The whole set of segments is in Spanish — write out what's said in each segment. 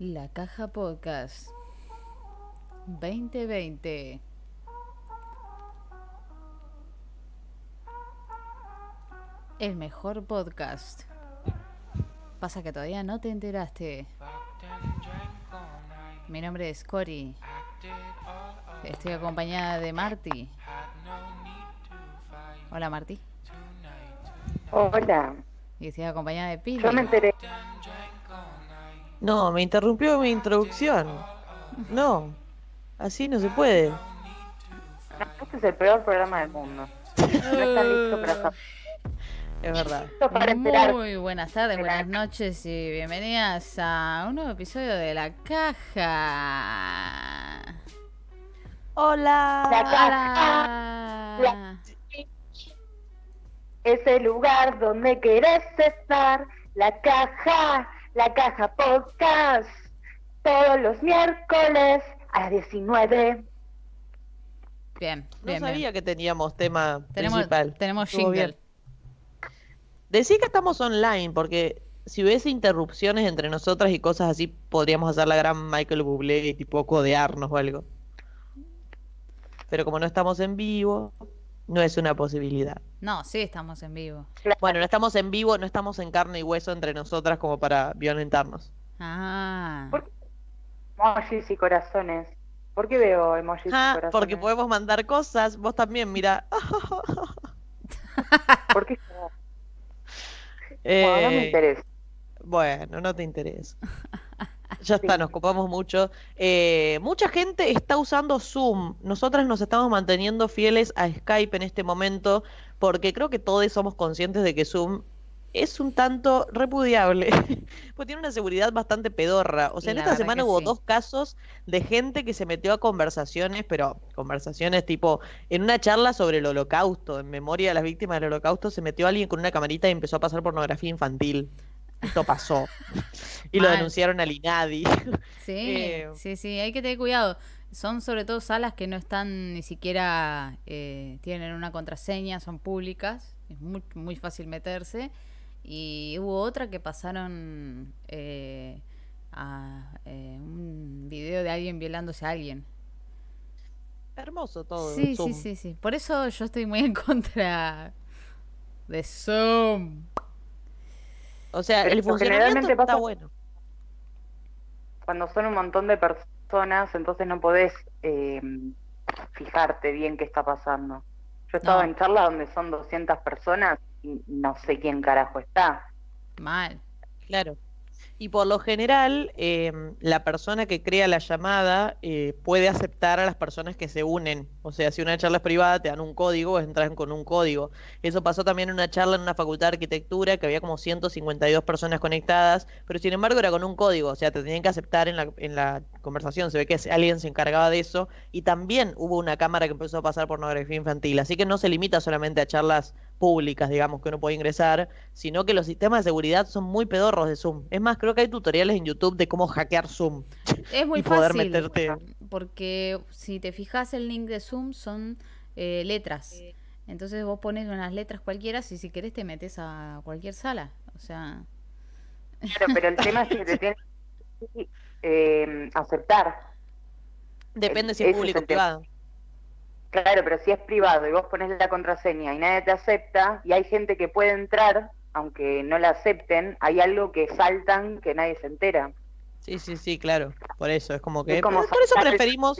La Caja Podcast 2020. El mejor podcast. Pasa que todavía no te enteraste. Mi nombre es Cory. Estoy acompañada de Marty. Hola Marty. Hola. Y estoy acompañada de Pili. Yo me enteré. No, me interrumpió mi introducción. No, así no se puede. Este es el peor programa del mundo. No están listos para saber. Es verdad. Muy buenas tardes, buenas noches y bienvenidas a un nuevo episodio de La Caja. Hola. La caja. Es el lugar donde querés estar. La caja. La caja podcast. Todos los miércoles a las 19. Bien, No bien, sabía bien. que teníamos tema Tenemos, principal. tenemos Estuvo jingle. bien. Decí que estamos online, porque si hubiese interrupciones entre nosotras y cosas así, podríamos hacer la gran Michael Bublé y tipo codearnos o algo. Pero como no estamos en vivo, no es una posibilidad. No, sí estamos en vivo. Bueno, no estamos en vivo, no estamos en carne y hueso entre nosotras como para violentarnos. Ah. ¿Por Emojis y corazones. ¿Por qué veo emojis y Ah, corazones? porque podemos mandar cosas, vos también, mira. ¿Por qué? Eh, Bueno, no me interesa. Bueno, no te interesa. Ya está, nos copamos mucho. Eh, mucha gente está usando Zoom. Nosotras nos estamos manteniendo fieles a Skype en este momento porque creo que todos somos conscientes de que Zoom es un tanto repudiable. Pues tiene una seguridad bastante pedorra. O sea, en esta semana hubo sí. dos casos de gente que se metió a conversaciones, pero conversaciones tipo, en una charla sobre el holocausto, en memoria de las víctimas del holocausto, se metió alguien con una camarita y empezó a pasar pornografía infantil. Esto pasó. Y lo denunciaron al INADI. Sí, Eh, sí, sí, hay que tener cuidado. Son sobre todo salas que no están ni siquiera, eh, tienen una contraseña, son públicas, es muy, muy fácil meterse. Y hubo otra que pasaron eh, a eh, un video de alguien violándose a alguien. Hermoso todo. Sí, sí, sí, sí. Por eso yo estoy muy en contra de Zoom. O sea, Pero el funcionamiento generalmente está bueno. Cuando son un montón de personas, entonces no podés eh, fijarte bien qué está pasando. Yo estaba No. en charla donde son 200 personas y no sé quién carajo está. Mal. Claro. Y por lo general, eh, la persona que crea la llamada eh, puede aceptar a las personas que se unen. O sea, si una charla es privada, te dan un código, entran con un código. Eso pasó también en una charla en una facultad de arquitectura que había como 152 personas conectadas, pero sin embargo era con un código. O sea, te tenían que aceptar en la, en la conversación. Se ve que alguien se encargaba de eso. Y también hubo una cámara que empezó a pasar pornografía infantil. Así que no se limita solamente a charlas públicas, digamos, que uno puede ingresar, sino que los sistemas de seguridad son muy pedorros de Zoom. Es más, creo que hay tutoriales en YouTube de cómo hackear Zoom Es muy y poder fácil. meterte. Porque si te fijas el link de Zoom son eh, letras. Entonces vos pones unas letras cualquiera y si querés te metes a cualquier sala. O sea, Claro, pero el tema es que te tienes que eh, aceptar. Depende si es es público o tema. Claro, pero si es privado y vos pones la contraseña y nadie te acepta y hay gente que puede entrar, aunque no la acepten, hay algo que saltan que nadie se entera. Sí, sí, sí, claro. Por eso, es como que... Es como por eso preferimos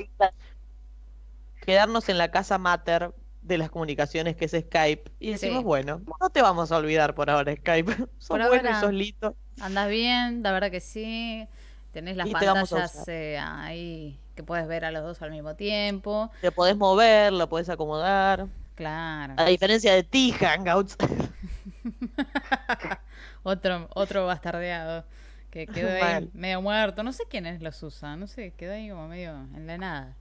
quedarnos en la casa mater de las comunicaciones que es Skype. Y decimos, Sí. bueno, no te vamos a olvidar por ahora, Skype. Sos Por bueno y sos listo. andas bien, la verdad que sí. Tenés las Y te pantallas usar. eh, ahí que puedes ver a los dos al mismo tiempo. Te podés mover, lo podés acomodar. Claro. A diferencia de ti, Hangouts. Otro, otro bastardeado que quedó ahí Mal. medio muerto. No sé quiénes los usan, no sé, quedó ahí como medio en la nada.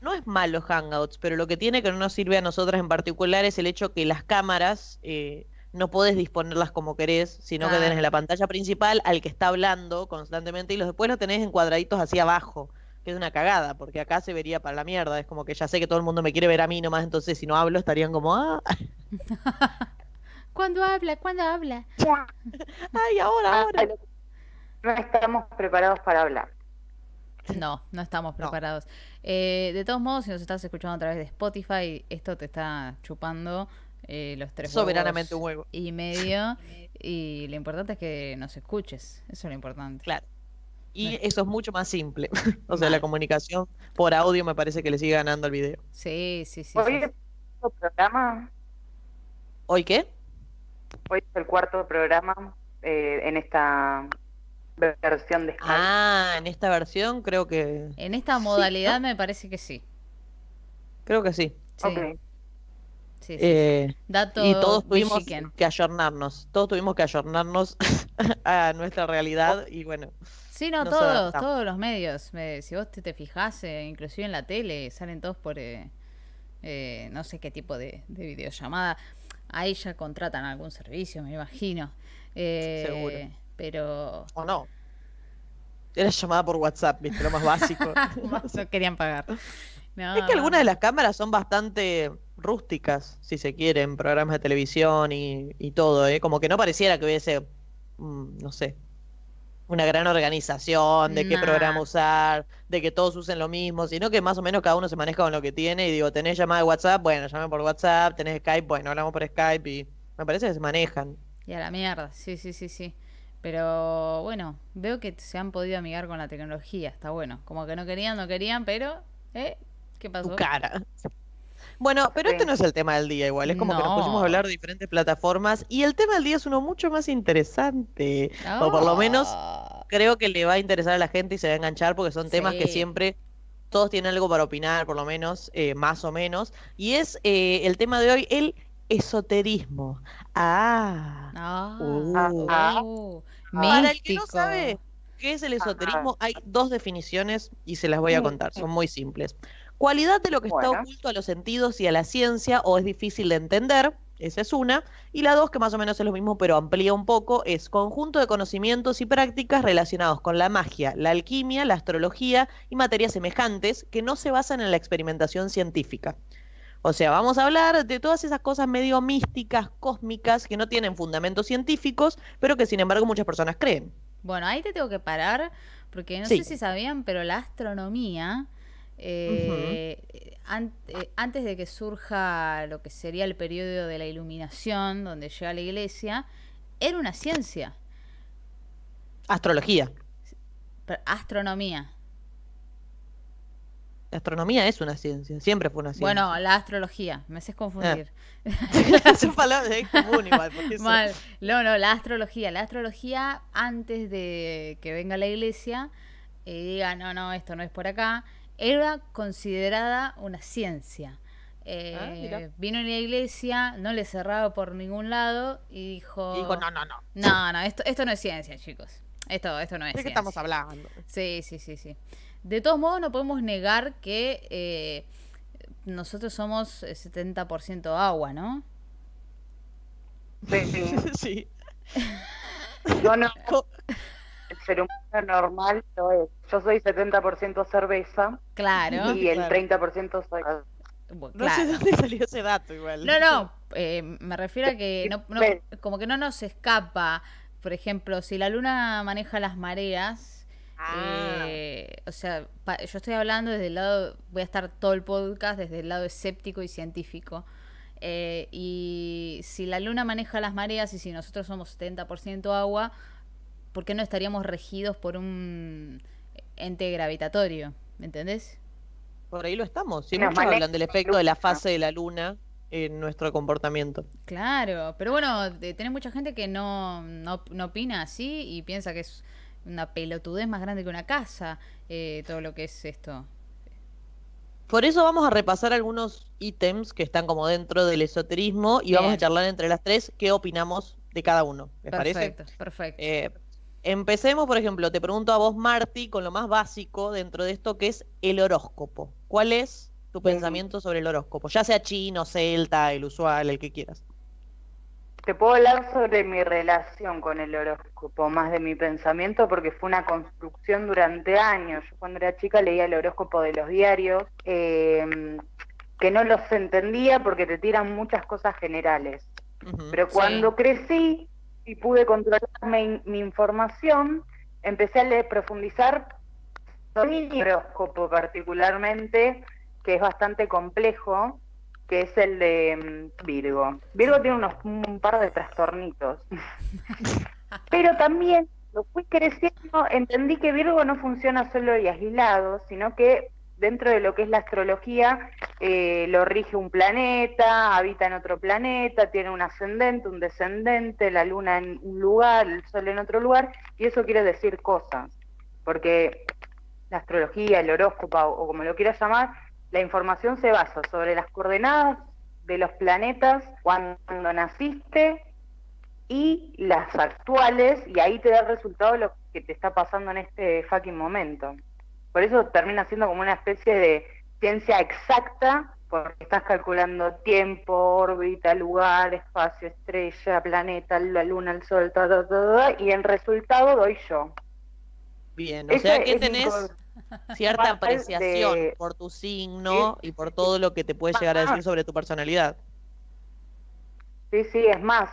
No es malo Hangouts, pero lo que tiene que no nos sirve a nosotras en particular es el hecho que las cámaras eh, no podés disponerlas como querés, sino que tenés en la pantalla principal al que está hablando constantemente y los después lo tenés en cuadraditos hacia abajo, que es una cagada, porque acá se vería para la mierda. Es como que ya sé que todo el mundo me quiere ver a mí nomás, entonces si no hablo estarían como, ah, ¿Cuándo habla? ¿Cuándo habla? ay, ahora, Ah, ahora. no estamos preparados para hablar. No, no estamos preparados. Eh, de todos modos, si nos estás escuchando a través de Spotify, esto te está chupando eh, los tres Soberanamente huevos huevo. y medio. y lo importante es que nos escuches. Eso es lo importante. Claro. Y eso es mucho más simple. o sea, la comunicación por audio me parece que le sigue ganando al video. Sí, sí, sí. Hoy sí. es el cuarto programa, ¿Hoy qué? hoy es el cuarto programa eh, en esta versión de Skype. Ah, en esta versión creo que En esta modalidad me parece que sí. creo que sí. Sí, Ok. sí, sí. Eh, Dato y todos tuvimos Michigan. que ayornarnos. Todos tuvimos que ayornarnos a nuestra realidad y bueno, Sí, no, todos, todos los medios. Me- si vos te, te fijás, eh, inclusive en la tele, salen todos por eh, eh, no sé qué tipo de, de videollamada. Ahí ya contratan algún servicio, me imagino. Eh, Seguro. Pero o no. Era llamada por WhatsApp, viste, lo más básico. no querían pagar. No, Es que algunas de las cámaras son bastante rústicas, si se quiere, en programas de televisión y, y todo, ¿eh? Como que no pareciera que hubiese, mm, no sé, una gran organización de qué Nah. programa usar, de que todos usen lo mismo, sino que más o menos cada uno se maneja con lo que tiene y digo, tenés llamada de WhatsApp, bueno, llame por WhatsApp, tenés Skype, bueno, hablamos por Skype y me parece que se manejan. Y a la mierda, sí, sí, sí, sí. Pero bueno, veo que se han podido amigar con la tecnología, está bueno. Como que no querían, no querían, pero, ¿eh? ¿Qué pasó? Tu cara. Bueno, pero Sí. este no es el tema del día igual, es como que nos pusimos a hablar de diferentes plataformas y el tema del día es uno mucho más interesante, o por lo menos Ah, creo que le va a interesar a la gente y se va a enganchar porque son temas que siempre todos tienen algo para opinar, por lo menos, eh, más o menos, y es eh, el tema de hoy, el esoterismo. Ah, ah, Uh. oh, para el que no sabe qué es el esoterismo, hay dos definiciones y se las voy a contar, son muy simples. Cualidad de lo que está oculto a los sentidos y a la ciencia o es difícil de entender, esa es una. Y la dos, que más o menos es lo mismo, pero amplía un poco, es conjunto de conocimientos y prácticas relacionados con la magia, la alquimia, la astrología y materias semejantes que no se basan en la experimentación científica. O sea, vamos a hablar de todas esas cosas medio místicas, cósmicas, que no tienen fundamentos científicos, pero que sin embargo muchas personas creen. Bueno, ahí te tengo que parar, porque no Sí. sé si sabían, pero la astronomía, eh, an- eh, antes de que surja lo que sería el periodo de la iluminación, donde llega la iglesia, era una ciencia, Astrología. pero astronomía. La astronomía es una ciencia, siempre fue una ciencia. Bueno, la astrología, me haces confundir. Son palabras es común igual. Mal. No, no, la astrología. La astrología, antes de que venga la iglesia y diga, no, no, esto no es por acá, era considerada una ciencia. Eh, Ah, mira. vino en la iglesia, no le cerraba por ningún lado y dijo, Y dijo, no, no, no. no, no, esto, esto no es ciencia, chicos. Esto, esto no es ¿De qué ciencia. estamos hablando? Sí, sí, sí, sí. De todos modos, no podemos negar que eh, nosotros somos eh, 70% agua, ¿no? Sí, sí. yo no, Co- el ser humano normal lo es. Yo soy 70% cerveza Claro. y el Claro. 30% soy... Bueno, No sé dónde salió ese dato igual. No, no, eh, me refiero a que no, no- Ven. como que no nos escapa. Por ejemplo, si la luna maneja las mareas, Ah, eh, o sea, pa- yo estoy hablando desde el lado, voy a estar todo el podcast desde el lado escéptico y científico. Eh, y si la luna maneja las mareas y si nosotros somos 70% agua, ¿por qué no estaríamos regidos por un ente gravitatorio? ¿Me entendés? por ahí lo estamos. Sí, Nos muchos hablan del efecto de la fase de la luna en nuestro comportamiento. Claro, pero bueno, tenés mucha gente que no, no, no opina así y piensa que es una pelotudez más grande que una casa, eh, todo lo que es esto. Por eso vamos a repasar algunos ítems que están como dentro del esoterismo y vamos a charlar entre las tres qué opinamos de cada uno. ¿Les parece? Perfecto, perfecto. Eh, empecemos, por ejemplo, te pregunto a vos, Marty, con lo más básico dentro de esto que es el horóscopo. ¿Cuál es tu Bien. pensamiento sobre el horóscopo? Ya sea chino, celta, el usual, el que quieras. Te puedo hablar sobre mi relación con el horóscopo, más de mi pensamiento, porque fue una construcción durante años. Yo cuando era chica leía el horóscopo de los diarios, eh, que no los entendía porque te tiran muchas cosas generales. Pero Sí. cuando crecí y pude controlar mi, mi información, empecé a leer, profundizar mi horóscopo particularmente, que es bastante complejo, que es el de mm, Virgo. Virgo tiene unos, un par de trastornitos. Pero también lo fui creciendo, entendí que Virgo no funciona solo y aislado, sino que dentro de lo que es la astrología eh, lo rige un planeta, habita en otro planeta, tiene un ascendente, un descendente, la luna en un lugar, el sol en otro lugar, y eso quiere decir cosas, porque la astrología, el horóscopo o como lo quieras llamar, la información se basa sobre las coordenadas de los planetas cuando naciste y las actuales, y ahí te da resultado lo que te está pasando en este fucking momento. Por eso termina siendo como una especie de ciencia exacta, porque estás calculando tiempo, órbita, lugar, espacio, estrella, planeta, la luna, el sol, todo, todo, y el resultado doy yo. Bien, o sea que tenés cierta apreciación por tu signo y por todo lo que te puede llegar a decir sobre tu personalidad. Sí, sí, es más,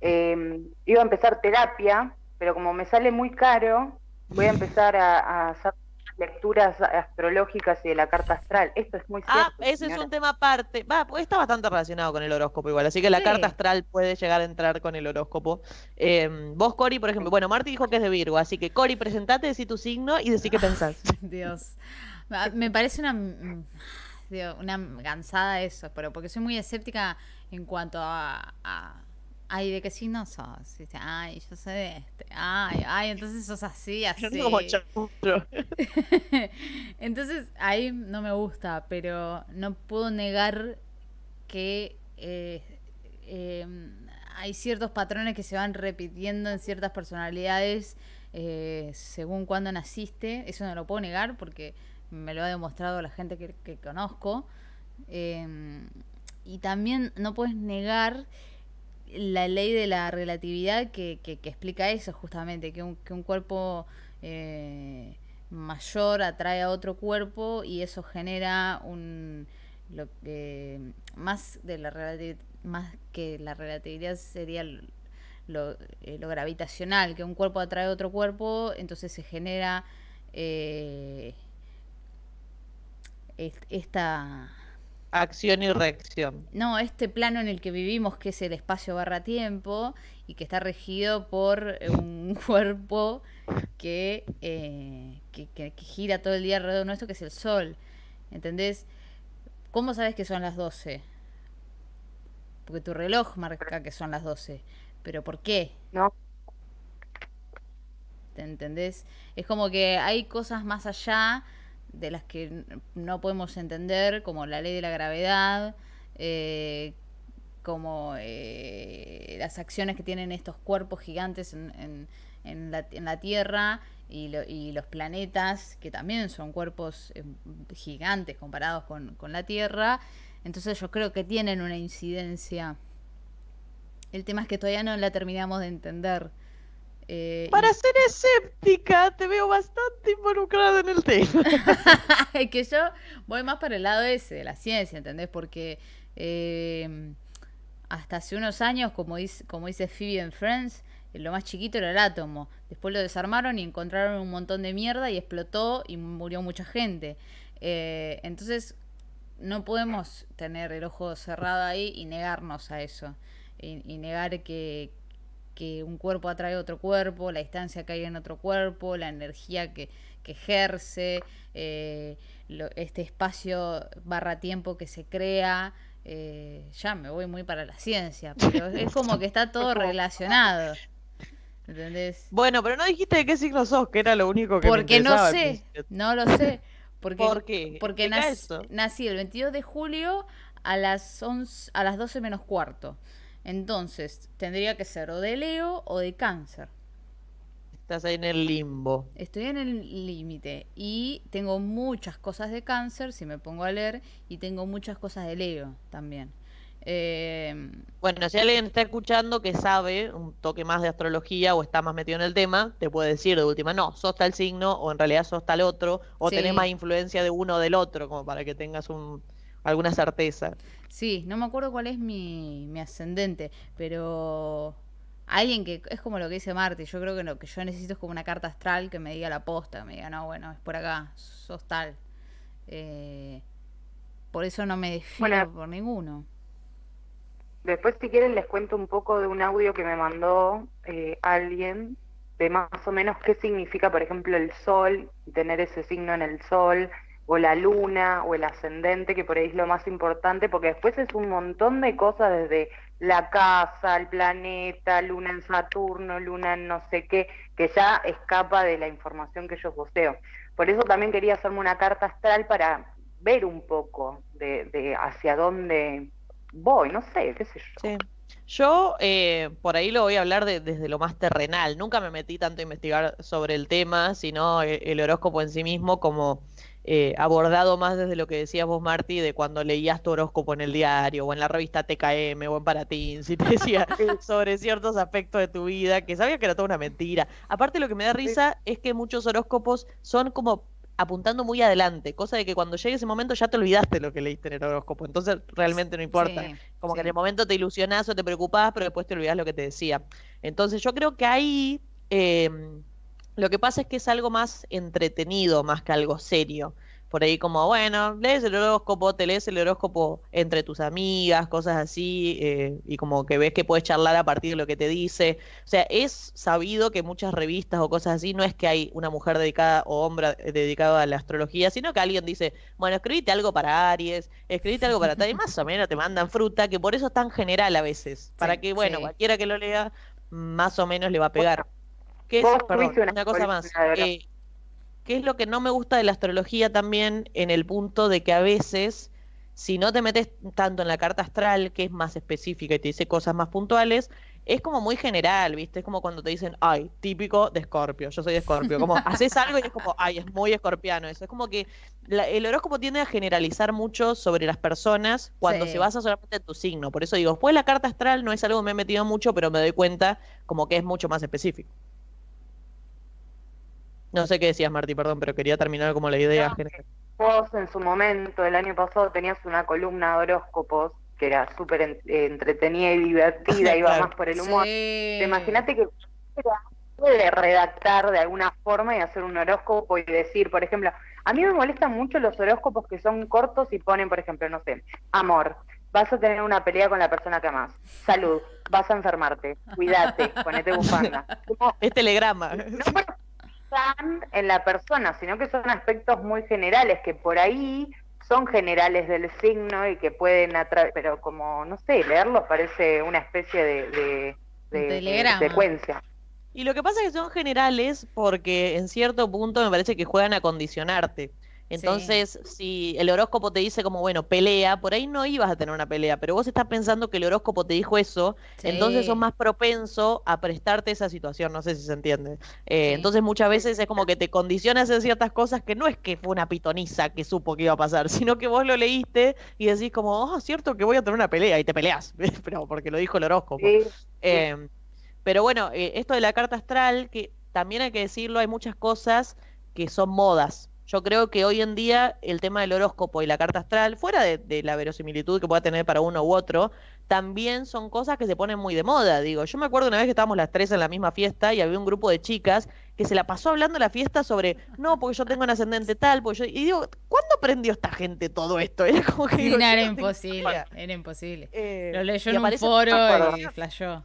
eh, iba a empezar terapia, pero como me sale muy caro, voy a empezar a, hacer lecturas astrológicas y de la carta astral. Esto es muy ah, cierto. Ah, ese es un tema aparte. Va, pues está bastante relacionado con el horóscopo igual, así que la carta astral puede llegar a entrar con el horóscopo. Em, vos, Cori, por ejemplo, bueno, Marti dijo que es de Virgo, así que Cori, presentate, decí tu signo y decí qué pensás. Dios. Me parece una una gansada eso, pero porque soy muy escéptica en cuanto a ay, ¿de qué signo sos? Y dice, ay, yo soy de este. Ay, ay, entonces sos así, así. entonces ahí no me gusta, pero no puedo negar que eh, em, hay ciertos patrones que se van repitiendo en ciertas personalidades eh, según cuando naciste. Eso no lo puedo negar porque me lo ha demostrado la gente que, que conozco. Em, y también no puedes negar la ley de la relatividad que, que, explica eso justamente, que un, que un cuerpo eh, mayor atrae a otro cuerpo y eso genera un lo que más de la más que la relatividad sería lo, eh, lo, gravitacional, que un cuerpo atrae a otro cuerpo, entonces se genera eh, esta Acción y reacción. No, este plano en el que vivimos, que es el espacio barra tiempo, y que está regido por un cuerpo que, eh, que, gira todo el día alrededor nuestro, que es el Sol. ¿Entendés? ¿Cómo sabes que son las 12? Porque tu reloj marca que son las 12. ¿Pero por qué? No. ¿Te entendés? Es como que hay cosas más allá de las que no podemos entender, como la ley de la gravedad, eh, como eh, las acciones que tienen estos cuerpos gigantes en, en, la, en la, Tierra y, y, los planetas, que también son cuerpos eh, gigantes comparados con, con la Tierra. Entonces yo creo que tienen una incidencia. El tema es que todavía no la terminamos de entender. Eh, Para ser escéptica, te veo bastante involucrada en el tema. es que yo voy más para el lado ese, de la ciencia, ¿entendés? Porque eh, hasta hace unos años, como dice, como dice Phoebe en Friends, lo más chiquito era el átomo. Después lo desarmaron y encontraron un montón de mierda y explotó y murió mucha gente. Eh, entonces, no podemos tener el ojo cerrado ahí y negarnos a eso. y negar que, que un cuerpo atrae a otro cuerpo, la distancia que hay en otro cuerpo, la energía que, ejerce, eh, este espacio barra tiempo que se crea. Eh, ya me voy muy para la ciencia, pero es como que está todo relacionado. ¿Entendés? Bueno, pero no dijiste de qué signo sos, que era lo único que Porque no sé, no lo sé. Porque, ¿Por qué? Porque nací, nací, el 22 de julio a las, 11, a las 12 menos cuarto. Entonces, tendría que ser o de Leo o de Cáncer. Estás ahí en el limbo. Estoy en el límite y tengo muchas cosas de Cáncer, si me pongo a leer, y tengo muchas cosas de Leo también. Eh, bueno, si alguien está escuchando que sabe un toque más de astrología o está más metido en el tema, te puede decir de última, no, sos tal signo o en realidad sos tal otro, o tenés más influencia de uno o del otro, como para que tengas un, alguna certeza. Sí, no me acuerdo cuál es mi, ascendente, pero alguien que es como lo que dice Marty, yo creo que lo que yo necesito es como una carta astral que me diga la posta, que me diga, no, bueno, es por acá, sos tal. Eh, por eso no me defino por ninguno. Después, si quieren, les cuento un poco de un audio que me mandó eh, alguien de más o menos qué significa, por ejemplo, el sol, tener ese signo en el sol, o la luna, o el ascendente, que por ahí es lo más importante, porque después es un montón de cosas desde la casa, el planeta, luna en Saturno, luna en no sé qué, que ya escapa de la información que yo poseo. Por eso también quería hacerme una carta astral para ver un poco de, de hacia dónde voy, no sé, qué sé yo. Sí. Yo eh, por ahí lo voy a hablar desde lo más terrenal. Nunca me metí tanto a investigar sobre el tema, sino e, el, horóscopo en sí mismo como eh, abordado más desde lo que decías vos, Marti, de cuando leías tu horóscopo en el diario o en la revista TKM o en Paratín, si te decía sobre ciertos aspectos de tu vida, que sabía que era toda una mentira. Aparte lo que me da risa es que muchos horóscopos son como apuntando muy adelante, cosa de que cuando llegue ese momento ya te olvidaste lo que leíste en el horóscopo, entonces realmente no importa. Como que en el momento te ilusionás o te preocupás, pero después te olvidás lo que te decía. Entonces yo creo que ahí em, lo que pasa es que es algo más entretenido más que algo serio por ahí como, bueno, lees el horóscopo, te lees el horóscopo entre tus amigas, cosas así, eh, y como que ves que puedes charlar a partir de lo que te dice. O sea, es sabido que muchas revistas o cosas así, no es que hay una mujer dedicada o hombre dedicado a la astrología, sino que alguien dice, bueno, escribite algo para Aries, escribite algo para tal, y más o menos te mandan fruta, que por eso es tan general a veces, para que, bueno, cualquiera que lo lea, más o menos le va a pegar. ¿Qué es, perdón, una cosa más. ¿Qué es lo que no me gusta de la astrología también en el punto de que a veces, si no te metes tanto en la carta astral, que es más específica y te dice cosas más puntuales, es como muy general, ¿viste? Es como cuando te dicen, ay, típico de Escorpio, yo soy de Escorpio. Como haces algo y es como, ay, es muy escorpiano eso. Es como que el horóscopo tiende a generalizar mucho sobre las personas cuando se basa solamente en tu signo. Por eso digo, después la carta astral no es algo que me he metido mucho, pero me doy cuenta como que es mucho más específico. No sé qué decías, Marti, perdón, pero quería terminar como la idea general. Vos en su momento, el año pasado, tenías una columna de horóscopos que era súper entretenida y divertida, iba más por el humor. Imagínate que puede redactar de alguna forma y hacer un horóscopo y decir, por ejemplo, a mí me molestan mucho los horóscopos que son cortos y ponen, por ejemplo, no sé, amor, vas a tener una pelea con la persona que amas, salud, vas a enfermarte, cuídate, ponete bufanda. es telegrama en la persona, sino que son aspectos muy generales que por ahí son generales del signo y que pueden atraer, pero como, no sé, leerlos parece una especie de, de, secuencia. Y lo que pasa es que son generales porque en cierto punto me parece que juegan a condicionarte. Entonces, si el horóscopo te dice como, bueno, pelea, por ahí no ibas a tener una pelea, pero vos estás pensando que el horóscopo te dijo eso, entonces sos más propenso a prestarte esa situación, no sé si se entiende. Eh, entonces muchas veces es como que te condicionas en ciertas cosas que no es que fue una pitoniza que supo que iba a pasar, sino que vos lo leíste y decís como, oh, cierto que voy a tener una pelea y te peleas, pero porque lo dijo el horóscopo. Em, pero bueno, eh, esto de la carta astral, que también hay que decirlo, hay muchas cosas que son modas. Yo creo que hoy en día el tema del horóscopo y la carta astral, fuera de, la verosimilitud que pueda tener para uno u otro, también son cosas que se ponen muy de moda. Digo, yo me acuerdo una vez que estábamos las tres en la misma fiesta y había un grupo de chicas que se la pasó hablando en la fiesta sobre, no, porque yo tengo un ascendente tal, porque yo... y digo, ¿cuándo aprendió esta gente todo esto? Era como que era imposible, era imposible. Eh, Lo leyó en un foro y flashó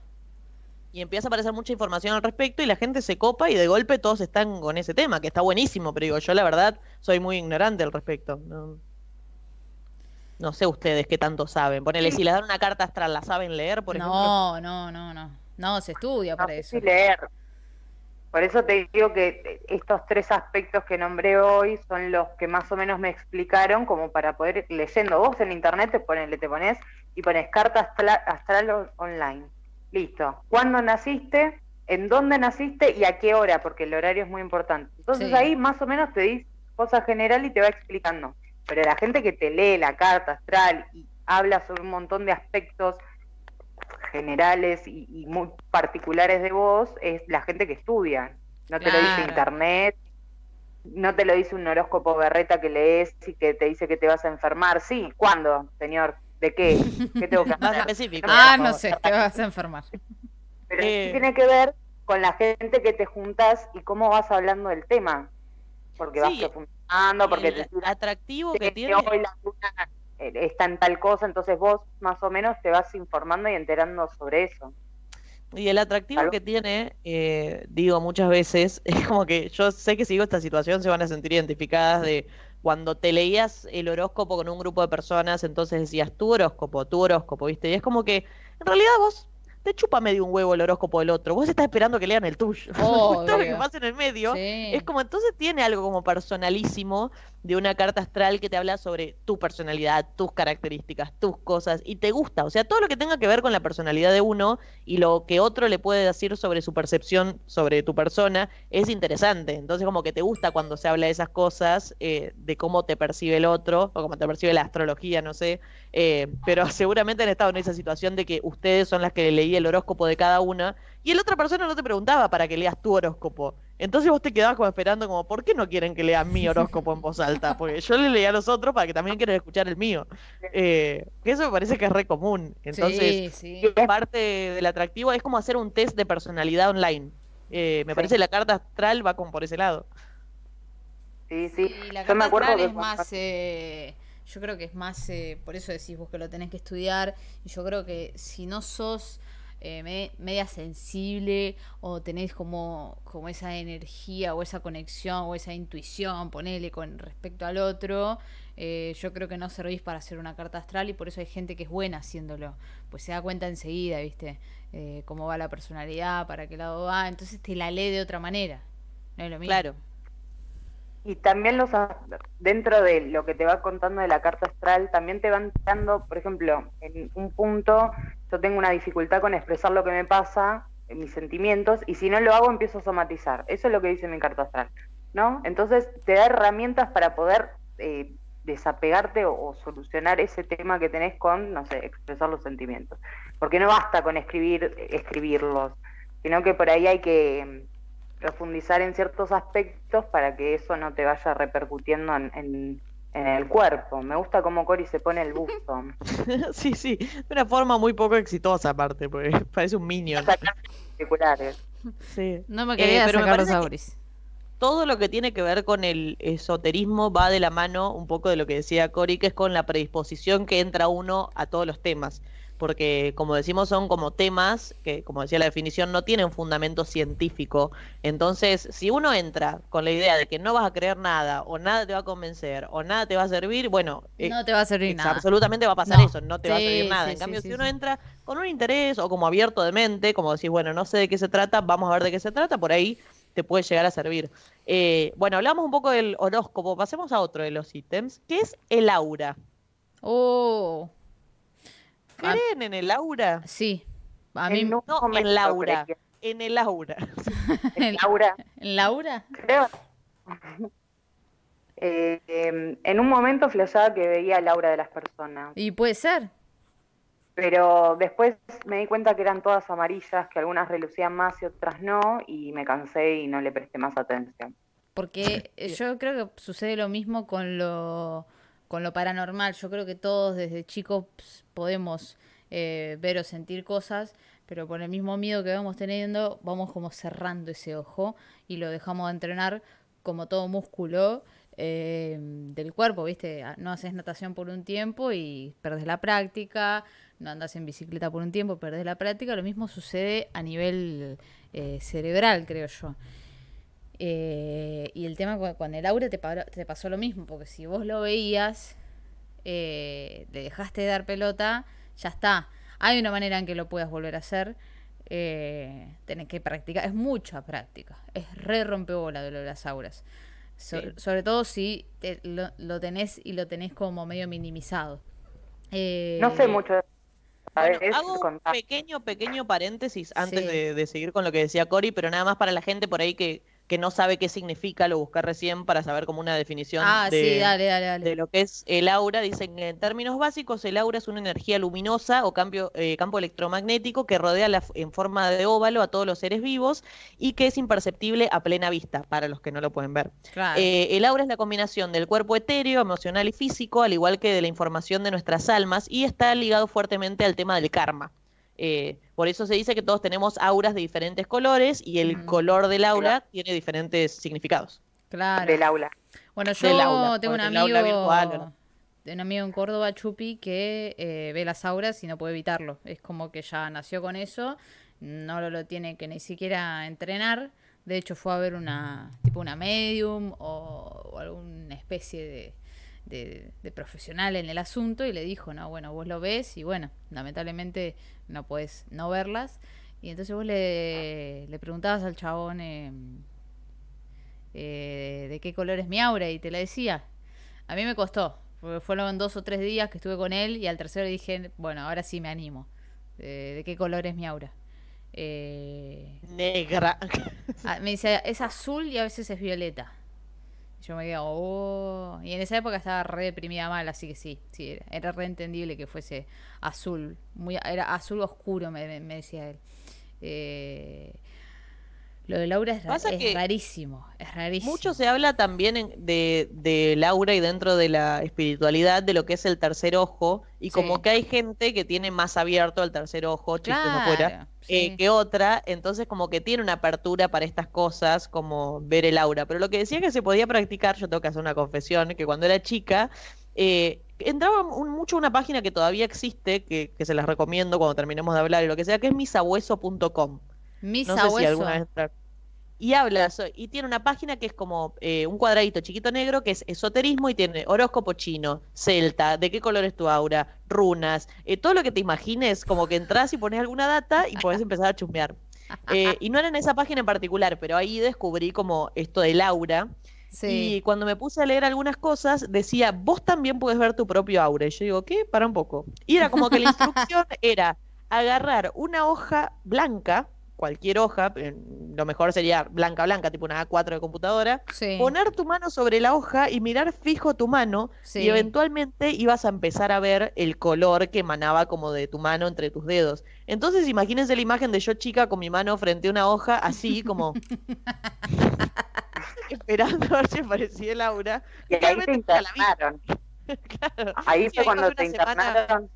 y empieza a aparecer mucha información al respecto y la gente se copa y de golpe todos están con ese tema, que está buenísimo, pero digo, yo la verdad soy muy ignorante al respecto. No, no sé ustedes qué tanto saben. Ponele, si les dan una carta astral, ¿la saben leer, por ejemplo? No, no, no, no. No, se estudia para eso. Sí, leer. Por eso te digo que estos tres aspectos que nombré hoy son los que más o menos me explicaron como para poder, leyendo vos en internet, te, pones, te pones y pones carta astral, astral online Listo. ¿Cuándo naciste? ¿En dónde naciste? ¿Y a qué hora? Porque el horario es muy importante. Entonces ahí más o menos te dice cosa general y te va explicando. Pero la gente que te lee la carta astral y habla sobre un montón de aspectos generales y, muy particulares de vos es la gente que estudia. No te lo dice internet, no te lo dice un horóscopo berreta que lees y que te dice que te vas a enfermar. Sí, ¿cuándo, señor? ¿De qué? ¿Qué tengo que hacer? específico. Ah, no sé, te vas a enfermar. Pero Eh. sí tiene que ver con la gente que te juntas y cómo vas hablando del tema. Porque vas Sí. profundizando, porque el te atractivo que que tiene hoy la luna eh, está en tal cosa, entonces vos más o menos te vas informando y enterando sobre eso. Y el atractivo Algo- que tiene, eh, digo muchas veces, es como que yo sé que si digo esta situación se van a sentir identificadas de cuando te leías el horóscopo con un grupo de personas, entonces decías tu horóscopo, tu horóscopo, ¿viste? Y es como que en realidad vos te chupa medio un huevo el horóscopo del otro, vos estás esperando que lean el tuyo. Todo lo que pasa en el medio Sí. es como entonces tiene algo como personalísimo de una carta astral que te habla sobre tu personalidad, tus características, tus cosas y te gusta, o sea, todo lo que tenga que ver con la personalidad de uno y lo que otro le puede decir sobre su percepción sobre tu persona es interesante. Entonces como que te gusta cuando se habla de esas cosas, eh, de cómo te percibe el otro o cómo te percibe la astrología, no sé, eh, pero seguramente han estado en esa situación de que ustedes son las que leí el horóscopo de cada una y la otra persona no te preguntaba para que leas tu horóscopo. Entonces vos te quedabas como esperando como, ¿por qué no quieren que lea mi horóscopo en voz alta? Porque yo le leía a los otros para que también quieran escuchar el mío. Eh, que eso me parece que es re común. Entonces, sí, sí. parte del atractivo es como hacer un test de personalidad online. Eh, me Sí. parece que la carta astral va como por ese lado. Sí, sí. Y la Yo me carta acuerdo astral que es más, eh, yo creo que es más, eh, por eso decís vos que lo tenés que estudiar, y yo creo que si no sos eh, me- media sensible o tenés como, como esa energía o esa conexión o esa intuición, ponele con respecto al otro, eh, yo creo que no servís para hacer una carta astral y por eso hay gente que es buena haciéndolo, pues se da cuenta enseguida, ¿viste? Eh, cómo va la personalidad, para qué lado va, entonces te la lee de otra manera. No es lo mismo. Claro. Y también los dentro de lo que te va contando de la carta astral, también te van dando, por ejemplo, en un punto yo tengo una dificultad con expresar lo que me pasa, mis sentimientos, y si no lo hago empiezo a somatizar. Eso es lo que dice mi carta astral, ¿no? Entonces te da herramientas para poder eh, desapegarte o, o solucionar ese tema que tenés con, no sé, expresar los sentimientos. Porque no basta con escribir, escribirlos, sino que por ahí hay que profundizar en ciertos aspectos para que eso no te vaya repercutiendo en, en- en el cuerpo. Me gusta cómo Cori se pone el busto. sí, sí. De una forma muy poco exitosa aparte, porque parece un minion. Particulares. Sí. No me Eh, quería pero me sacar los parece que- auris. todo lo que tiene que ver con el esoterismo va de la mano un poco de lo que decía Cori, que es con la predisposición que entra uno a todos los temas. Porque, como decimos, son como temas que, como decía la definición, no tienen fundamento científico. Entonces, si uno entra con la idea de que no vas a creer nada, o nada te va a convencer, o nada te va a servir, bueno, eh, No te va a servir nada. absolutamente va a pasar No. eso, no te va a servir nada. sí, en cambio, sí, si uno entra con un interés o como abierto de mente, como decís, bueno, no sé de qué se trata, vamos a ver de qué se trata, por ahí te puede llegar a servir. Eh, bueno, hablamos un poco del horóscopo, pasemos a otro de los ítems, que es el aura. Oh. ¿Creen en el aura? sí. A mí, En No, en Laura. creía. En el aura. En Laura, Laura. creo. Eh, en un momento flashaba que veía el aura de las personas, Y puede ser. pero después me di cuenta que eran todas amarillas, que algunas relucían más y otras no, y me cansé y no le presté más atención. Porque yo creo que sucede lo mismo con lo, con lo paranormal. Yo creo que todos desde chicos podemos eh, ver o sentir cosas, pero por el mismo miedo que vamos teniendo, vamos como cerrando ese ojo y lo dejamos de entrenar como todo músculo eh, del cuerpo, ¿viste? Ah, No haces natación por un tiempo y perdes la práctica, no andas en bicicleta por un tiempo, perdés la práctica. Lo mismo sucede a nivel eh, cerebral, creo yo. Eh, y el tema con el aura te, pasó lo mismo, porque si vos lo veías, eh, le dejaste de dar pelota, ya está. Hay una manera en que lo puedas volver a hacer. Eh, tenés que practicar, es mucha práctica, es re rompebola de lo de las auras. So- Sí. Sobre todo si te- lo, lo tenés y lo tenés como medio minimizado. Eh, No sé mucho de Bueno, hago un pequeño, pequeño paréntesis antes Sí. de, de seguir con lo que decía Cori, pero nada más para la gente por ahí que, que no sabe qué significa, lo buscar recién para saber como una definición Ah, de, sí, dale, dale, dale. de lo que es el aura. Dicen que en términos básicos el aura es una energía luminosa o cambio, eh, campo electromagnético que rodea la- en forma de óvalo a todos los seres vivos y que es imperceptible a plena vista, para los que no lo pueden ver. Claro. Eh, el aura es la combinación del cuerpo etéreo, emocional y físico, al igual que de la información de nuestras almas, y está ligado fuertemente al tema del karma. Eh, por eso se dice que todos tenemos auras de diferentes colores y el Mm. color del aura tiene diferentes significados. Claro. Del aula. Bueno, yo aula, tengo un amigo, virtual, un amigo en Córdoba, Chupi, que eh, ve las auras y no puede evitarlo. Es como que ya nació con eso, no lo, lo tiene que ni siquiera entrenar. De hecho, fue a ver una tipo una medium o, o alguna especie de, de- de profesional en el asunto y le dijo, no, bueno, vos lo ves y bueno, lamentablemente no puedes no verlas. Y entonces vos le, le preguntabas al chabón eh, eh, de qué color es mi aura y te la decía. A mí me costó, porque fueron dos o tres días que estuve con él y al tercero dije, bueno, ahora sí me animo. Eh, ¿De qué color es mi aura? Eh, Negra. ah, me dice, es azul y a veces es violeta. Yo me digo, oh. Y en esa época estaba re deprimida mal, así que sí, sí, era, era re entendible que fuese azul. Muy, era azul oscuro, me- me decía él. Eh, lo de Laura es, Pasa es que rarísimo, es rarísimo. Mucho se habla también en- de, de Laura y dentro de la espiritualidad de lo que es el tercer ojo y Sí. como que hay gente que tiene más abierto el tercer ojo, chiste no fuera, Claro, eh, que otra, entonces como que tiene una apertura para estas cosas como ver el aura. Pero lo que decía que se podía practicar, yo tengo que hacer una confesión, que cuando era chica eh, entraba un- mucho una página que todavía existe, que, que se las recomiendo cuando terminemos de hablar y lo que sea, que es misabueso.com. Mis No sé si abuesos. alguna vez entraron. Y habla, y tiene una página que es como eh, un cuadradito chiquito negro que es esoterismo y tiene horóscopo chino, celta, de qué color es tu aura, runas, eh, todo lo que te imagines, como que entras y pones alguna data y podés empezar a chusmear. Eh, y no era en esa página en particular, pero ahí descubrí como esto del aura. Sí. Y cuando me puse a leer algunas cosas, decía, vos también puedes ver tu propio aura. Y yo digo, ¿qué? Para un poco. Y era como que la instrucción era agarrar una hoja blanca, cualquier hoja, eh, lo mejor sería blanca, blanca, tipo una A4 de computadora, Sí. poner tu mano sobre la hoja y mirar fijo tu mano Sí. y eventualmente ibas a empezar a ver el color que emanaba como de tu mano entre tus dedos. Entonces imagínense la imagen de yo chica con mi mano frente a una hoja, así como esperando a ver si aparecía el aura. Y ahí te internaron. Claro. Ahí fue ahí cuando te semana- internaron.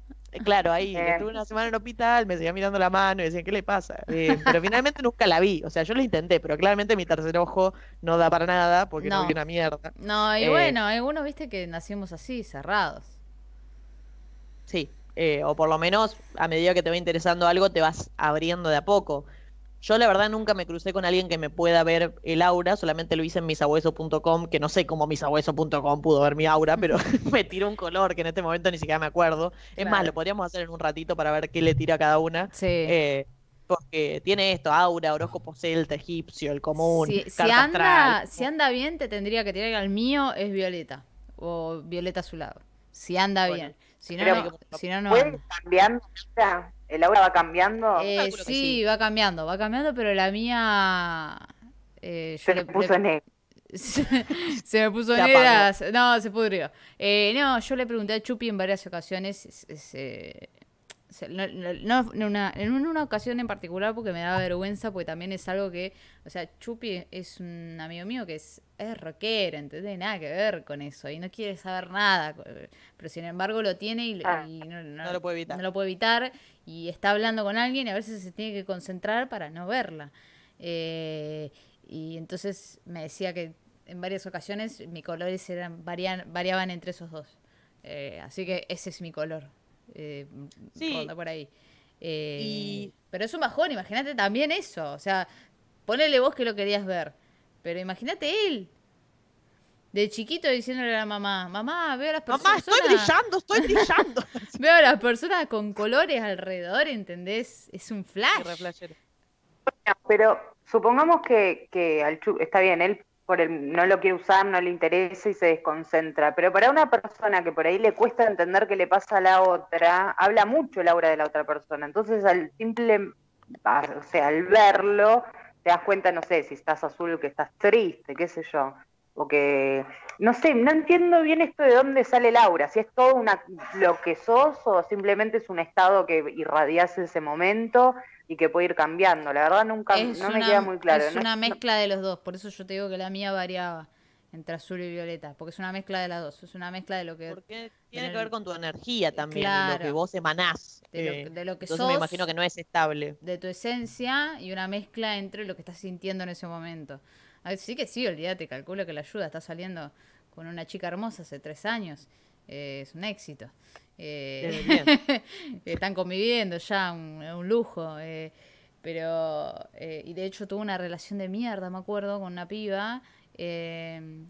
Claro, ahí Eh. estuve una semana en el hospital, me seguía mirando la mano y decían, ¿qué le pasa? Eh, pero finalmente nunca la vi, o sea, yo lo intenté, pero claramente mi tercer ojo no da para nada porque no, No. vi una mierda. No, y Eh, bueno, algunos viste que nacimos así, cerrados. Sí, eh, o por lo menos a medida que te va interesando algo te vas abriendo de a poco. Yo la verdad nunca me crucé con alguien que me pueda ver el aura, solamente lo hice en misabueso.com, que no sé cómo misabueso.com pudo ver mi aura, pero me tiró un color que en este momento ni siquiera me acuerdo. Es más, lo podríamos hacer en un ratito para ver qué le tira a cada una. Sí. Eh, porque tiene esto, aura, horóscopo celta, egipcio, el común, si, anda, astral. si anda bien, te tendría que tirar al mío, es violeta. O violeta azulado. Si anda Bueno, bien. Si no, no, si no, no ¿Puede anda. ¿El aura va cambiando? Eh, sí, sí. va cambiando, va cambiando, pero la mía. eh, Se le- puso le- negro. se me puso Se negra. No, se pudrió. Eh, no, yo le pregunté a Chupi en varias ocasiones. es- es, eh, no, no- una, en una ocasión en particular porque me daba vergüenza, porque también es algo que. O sea, Chupi es un amigo mío que es, es rockero, ¿entendés? Nada que ver con eso. Y no quiere saber nada. Pero sin embargo lo tiene y, Ah, y no, no- no lo puede evitar. no lo puede evitar. Y está hablando con alguien y a veces se tiene que concentrar para no verla. Eh, y entonces me decía que en varias ocasiones mis colores eran varian- variaban entre esos dos. Eh, así que ese es mi color. Eh, Sí. ronda por ahí. Eh, Y- Pero es un bajón, imagínate también eso. O sea, ponele vos que lo querías ver. Pero imagínate él. De chiquito diciéndole a la mamá, mamá, veo a las personas. Mamá, estoy brillando, estoy brillando. Veo a las personas con colores alrededor, ¿entendés? Es un flash. Pero supongamos que, que al Chu- está bien, él por el, no lo quiere usar, no le interesa y se desconcentra, pero para una persona que por ahí le cuesta entender qué le pasa a la otra, habla mucho el aura de la otra persona. Entonces, al simple, ah, o sea, al verlo, te das cuenta, no sé, si estás azul, que estás triste, qué sé yo. O que, no sé, no entiendo bien esto de dónde sale el aura, si es todo una, lo que sos o simplemente es un estado que irradias ese momento y que puede ir cambiando. La verdad nunca Es no me una- queda muy claro. Es ¿no? una mezcla de los dos, por eso yo te digo que la mía variaba. entre azul y violeta, porque es una mezcla de las dos, es una mezcla de lo que... Porque tiene que ver con tu energía también, de lo que vos emanás. De lo, eh, de lo que entonces me imagino que no es estable. De tu esencia y una mezcla entre lo que estás sintiendo en ese momento. Así que sí, olvídate, calculo que la ayuda está saliendo con una chica hermosa hace tres años. Eh, es un éxito. Eh, están conviviendo ya, un, un lujo. Eh, pero, eh, y de hecho tuvo una relación de mierda, me acuerdo, con una piba. Eh,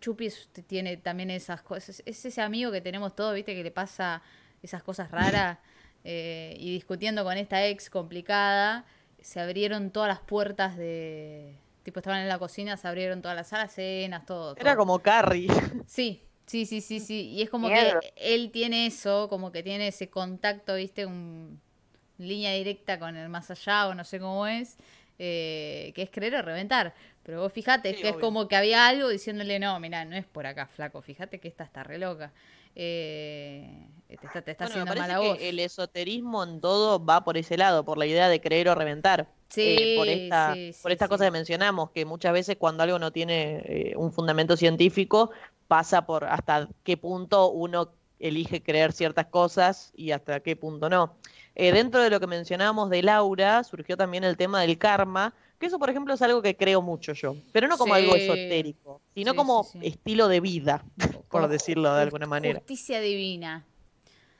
Chupi tiene también esas cosas. Es ese amigo que tenemos todos, ¿viste? Que le pasa esas cosas raras. Eh, y discutiendo con esta ex complicada, se abrieron todas las puertas de. Tipo, estaban en la cocina, se abrieron todas las salas, cenas, todo. Era como Carrie. Sí, sí, sí, sí, sí. Y es como que él tiene eso, como que tiene ese contacto, ¿viste? Un línea directa con el más allá o no sé cómo es, eh, que es creer o reventar. Pero vos fijate, que es como que había algo diciéndole, no, mira, no es por acá, flaco, fíjate que esta está re loca. Eh, te está, te está haciendo mala voz. el esoterismo en todo va por ese lado, por la idea de creer o reventar. Sí, eh, por esta, por esta cosa que mencionamos, que muchas veces cuando algo no tiene un fundamento científico, pasa por hasta qué punto uno elige creer ciertas cosas y hasta qué punto no. Eh, dentro de lo que mencionábamos de Laura, surgió también el tema del karma, que eso, por ejemplo, es algo que creo mucho yo, pero no como algo esotérico, sino como estilo de vida, por decirlo de alguna manera. Justicia divina.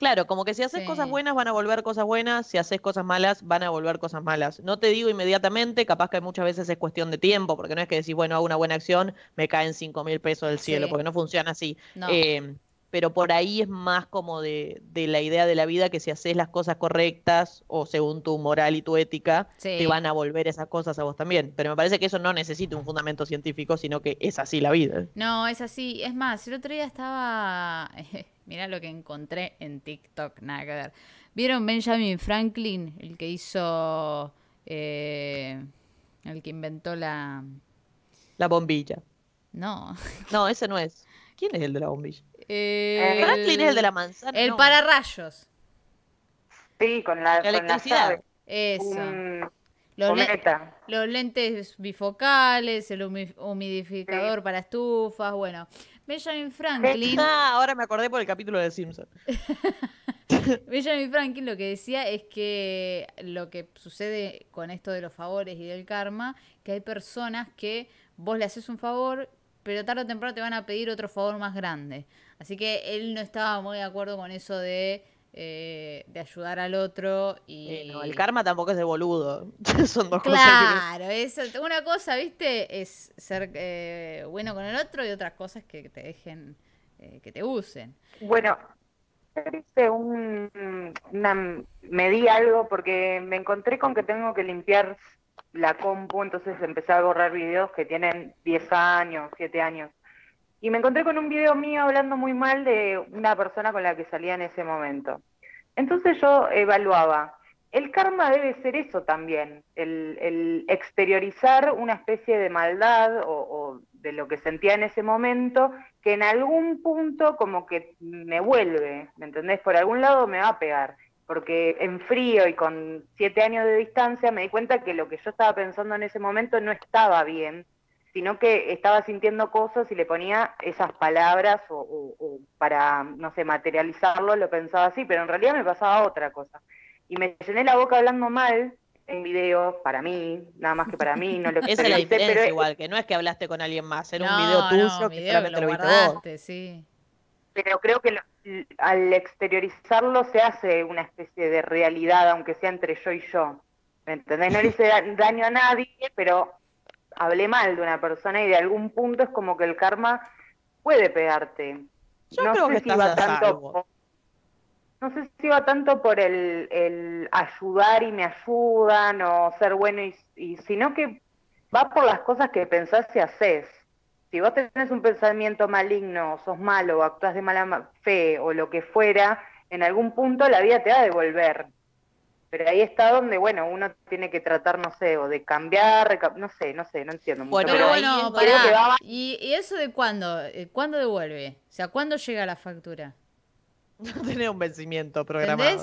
Claro, como que si haces cosas buenas van a volver cosas buenas, si haces cosas malas van a volver cosas malas. No te digo inmediatamente, capaz que muchas veces es cuestión de tiempo, porque no es que decís, bueno, hago una buena acción, me caen cinco mil pesos del cielo, porque no funciona así. No. Eh, pero por ahí es más como de, la idea de la vida que si haces las cosas correctas o según tu moral y tu ética, te van a volver esas cosas a vos también. Pero me parece que eso no necesita un fundamento científico, sino que es así la vida. No, es así. Es más, el otro día estaba... Mirá lo que encontré en TikTok, nada que ver. ¿Vieron Benjamin Franklin, el que hizo... Eh, el que inventó la... La bombilla. No. No, ese no es. ¿Quién es el de la bombilla? Eh, Franklin es el de la manzana. El pararrayos. Sí, con la, electricidad. Eso. los, lentes bifocales, el humidificador para estufas, bueno. Benjamin Franklin. Ah, ahora me acordé por el capítulo de Simpson. Benjamin Franklin lo que decía es que lo que sucede con esto de los favores y del karma, que hay personas que vos le haces un favor, pero tarde o temprano te van a pedir otro favor más grande. Así que él no estaba muy de acuerdo con eso de, eh, de ayudar al otro. y El karma tampoco es de boludo. Son dos cosas. Claro, una cosa, viste, es ser eh, bueno con el otro y otras cosas que te dejen, eh, que te usen. Bueno, hice un, una, me di algo porque me encontré con que tengo que limpiar la compu, entonces empecé a borrar videos que tienen 10 años, 7 años. Y me encontré con un video mío hablando muy mal de una persona con la que salía en ese momento. Entonces yo evaluaba, el karma debe ser eso también, el, exteriorizar una especie de maldad o, o, de lo que sentía en ese momento, que en algún punto como que me vuelve, ¿me entendés? Por algún lado me va a pegar porque en frío y con siete años de distancia me di cuenta que lo que yo estaba pensando en ese momento no estaba bien, sino que estaba sintiendo cosas y le ponía esas palabras o, para, no sé, materializarlo, lo pensaba así, pero en realidad me pasaba otra cosa. Y me llené la boca hablando mal en video para mí, nada más que para mí, no lo Esa es la diferencia pero... igual, que no es que hablaste con alguien más, era un video tuyo que solamente lo, guardaste, sí. Pero creo que lo, al exteriorizarlo se hace una especie de realidad, aunque sea entre yo y yo. ¿Me entendés? No le hice daño a nadie, pero hablé mal de una persona y de algún punto es como que el karma puede pegarte. Yo no sé si va tanto por, no sé si va tanto por el, el, ayudar y me ayudan o ser bueno y, y sino que va por las cosas que pensás y haces si vos tenés un pensamiento maligno, sos malo, o actúas de mala fe o lo que fuera, en algún punto la vida te va a devolver. Pero ahí está donde, bueno, uno tiene que tratar, no sé, o de cambiar, no sé, no sé, no entiendo mucho. Bueno, pero bueno, pará. ¿Y, ¿Y, eso de cuándo? Eh, ¿Cuándo devuelve? O sea, ¿cuándo llega la factura? No tiene un vencimiento programado.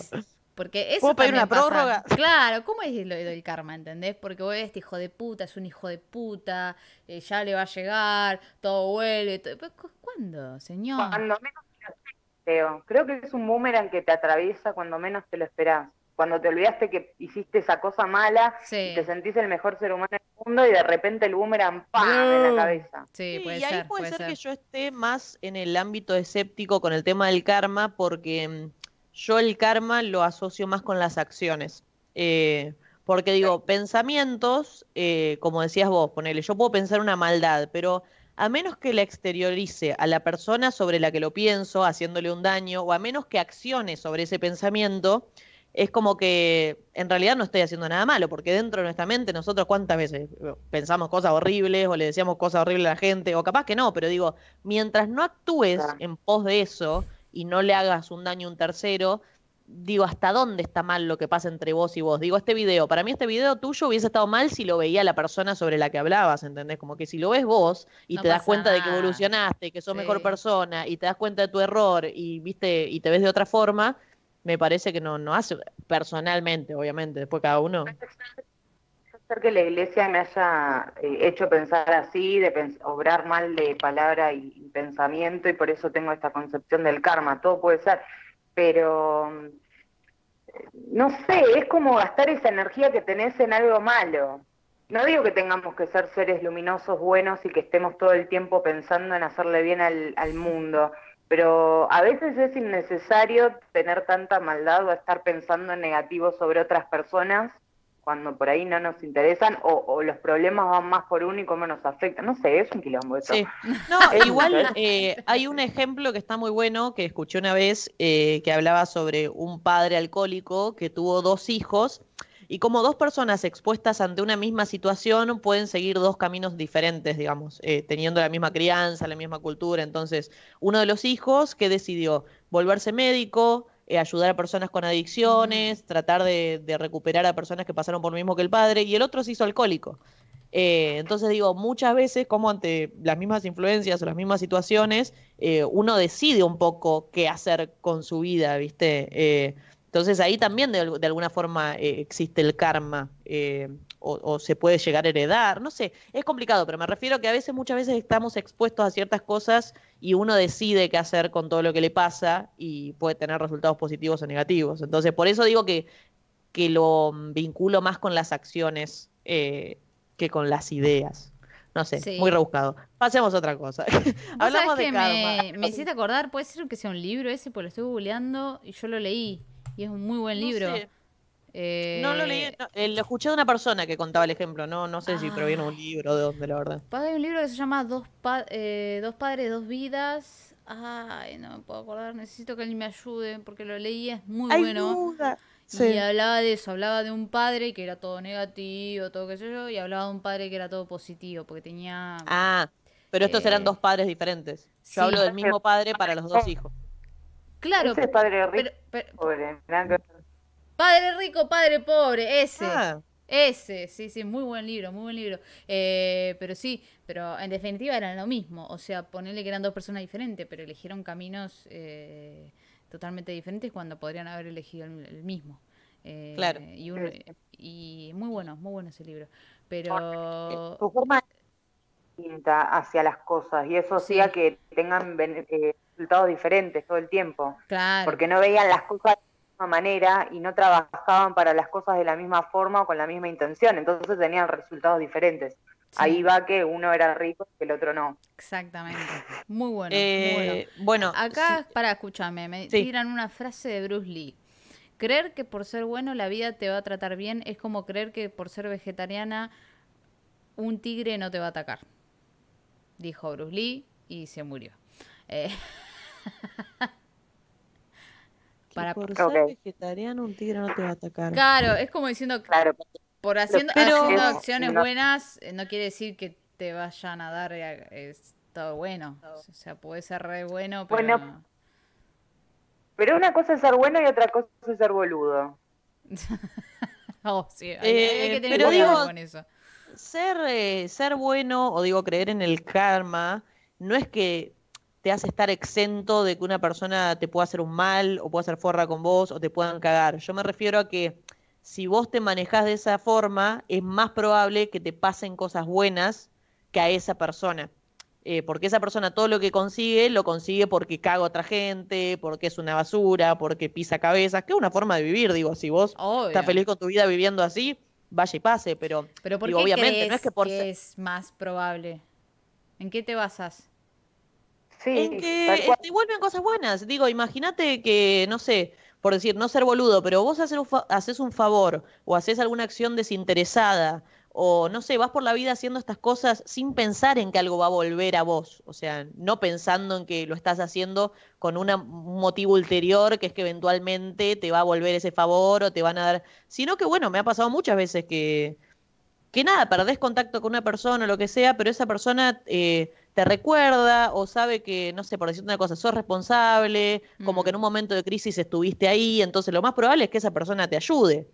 Porque eso ¿Puedo pedir una pasa. prórroga? Claro, ¿cómo es lo del karma, entendés? Porque vos este hijo de puta es un hijo de puta, eh, ya le va a llegar, todo vuelve. todo- cu- ¿Cuándo, señor? Cuando menos te lo esperas, Leo. Creo que es un boomerang que te atraviesa cuando menos te lo esperás. Cuando te olvidaste que hiciste esa cosa mala Sí. y te sentís el mejor ser humano del mundo y de repente el boomerang ¡pam! en Boom. la cabeza. Sí, Sí, puede y ahí ser, puede, puede ser, ser. que yo esté más en el ámbito escéptico con el tema del karma, porque mm, yo el karma lo asocio más con las acciones. Eh, porque digo, pensamientos, eh, como decías vos, ponele, yo puedo pensar una maldad, pero a menos que la exteriorice a la persona sobre la que lo pienso, haciéndole un daño, o a menos que accione sobre ese pensamiento, es como que en realidad no estoy haciendo nada malo, porque dentro de nuestra mente nosotros cuántas veces pensamos cosas horribles o le decíamos cosas horribles a la gente, o capaz que no, pero digo, mientras no actúes Claro. en pos de eso y no le hagas un daño a un tercero, digo, ¿hasta dónde está mal lo que pasa entre vos y vos? Digo, este video, para mí este video tuyo hubiese estado mal si lo veía la persona sobre la que hablabas, ¿entendés? Como que si lo ves vos y No te das cuenta de que evolucionaste, y que sos mejor persona y te das cuenta de tu error y viste y te ves de otra forma, me parece que no, no hace personalmente, obviamente, después cada uno. Ser que la iglesia me haya eh, hecho pensar así, de pens- obrar mal de palabra y, pensamiento, y por eso tengo esta concepción del karma. Todo puede ser, pero mm, no sé, es como gastar esa energía que tenés en algo malo. No digo que tengamos que ser seres luminosos, buenos y que estemos todo el tiempo pensando en hacerle bien al mundo, pero a veces es innecesario tener tanta maldad o estar pensando en negativo sobre otras personas cuando por ahí no nos interesan o, o los problemas van más por uno y cómo nos afectan. No sé, es un quilombo eso. Sí. No, igual mucho, eh, hay un ejemplo que está muy bueno que escuché una vez eh, que hablaba sobre un padre alcohólico que tuvo dos hijos y como dos personas expuestas ante una misma situación pueden seguir dos caminos diferentes, digamos, eh, teniendo la misma crianza, la misma cultura. Entonces, uno de los hijos que decidió volverse médico, eh, ayudar a personas con adicciones, tratar de, de recuperar a personas que pasaron por lo mismo que el padre, y el otro se hizo alcohólico. Eh, entonces digo, muchas veces como ante las mismas influencias o las mismas situaciones, eh, uno decide un poco qué hacer con su vida, ¿viste? Entonces ahí también de, al- de alguna forma eh, existe el karma eh, o, o se puede llegar a heredar, no sé, es complicado, pero me refiero que a veces, muchas veces estamos expuestos a ciertas cosas y uno decide qué hacer con todo lo que le pasa y puede tener resultados positivos o negativos. Entonces por eso digo que, que lo mm, vinculo más con las acciones eh, que con las ideas. No sé, Sí. muy rebuscado. Pasemos a otra cosa. Hablamos de que karma. me, me hiciste acordar, puede ser que sea un libro ese, porque lo estoy googleando y yo lo leí. Y es un muy buen No libro. sé. Eh, No lo leí, no, eh, lo escuché de una persona que contaba el ejemplo, no, no sé si proviene de un Ah. libro de dónde, la verdad. Hay un libro que se llama Dos, pa- eh, Dos padres, dos vidas. Ay, no me puedo acordar, necesito que alguien me ayude porque lo leí, es muy bueno. duda. Y hablaba de eso, hablaba de un padre que era todo negativo, todo qué sé yo, y hablaba de un padre que era todo positivo, porque tenía... Ah, pero estos eran Eh, dos padres diferentes. Yo sí. hablo del mismo padre para los dos hijos. Claro, Ese es padre rico, pero, pero- pobre, padre rico, padre pobre, ese. Ah, Ese, sí, sí, muy buen libro, muy buen libro. Eh, pero sí, pero en definitiva eran lo mismo. O sea, ponerle que eran dos personas diferentes, pero eligieron caminos eh, totalmente diferentes cuando podrían haber elegido el, el mismo. Eh, Claro. Y, muy bueno, muy bueno ese libro. Pero su forma hacia las cosas y eso Sí. hacía que tengan eh, resultados diferentes todo el tiempo, claro, porque no veían las cosas de la misma manera y no trabajaban para las cosas de la misma forma o con la misma intención, entonces tenían resultados diferentes. sí, Ahí va que uno era rico y el otro no. exactamente. Muy bueno, muy bueno. eh, bueno, Acá, para, escúchame, me Sí. tiran una frase de Bruce Lee. Creer que por ser bueno la vida te va a tratar bien es como creer que por ser vegetariana un tigre no te va a atacar. Dijo Bruce Lee y se murió. Eh, para- por ser vegetariano un tigre no te va a atacar. claro, es como diciendo que Claro, por haciendo, Pero- haciendo acciones no. buenas eh, no quiere decir que te vayan a dar eh, es todo bueno. O sea, puede ser re bueno, pero Bueno, pero una cosa es ser bueno y otra cosa es ser boludo. Oh, sí, hay, Eh, hay que tener pero cuidado digo- con eso. Ser, eh, ser bueno, o digo, creer en el karma, no es que te hace estar exento de que una persona te pueda hacer un mal o pueda hacer forra con vos o te puedan cagar. Yo me refiero a que si vos te manejás de esa forma, es más probable que te pasen cosas buenas que a esa persona. Eh, porque esa persona todo lo que consigue, lo consigue porque caga a otra gente, porque es una basura, porque pisa cabezas, que es una forma de vivir, digo, si vos estás feliz con tu vida viviendo así, vaya y pase, pero, pero ¿por qué obviamente no es que por es más probable. ¿En qué te basas? Sí, en que te vuelven cosas buenas. Digo, imagínate que, no sé, por decir, no ser boludo, pero vos haces un, haces un favor o haces alguna acción desinteresada o no sé, vas por la vida haciendo estas cosas sin pensar en que algo va a volver a vos, o sea, no pensando en que lo estás haciendo con un motivo ulterior, que es que eventualmente te va a volver ese favor o te van a dar, sino que bueno, me ha pasado muchas veces que, que nada, perdés contacto con una persona o lo que sea, pero esa persona eh, te recuerda o sabe que, no sé, por decirte una cosa, sos responsable, como que en un momento de crisis estuviste ahí, entonces lo más probable es que esa persona te ayude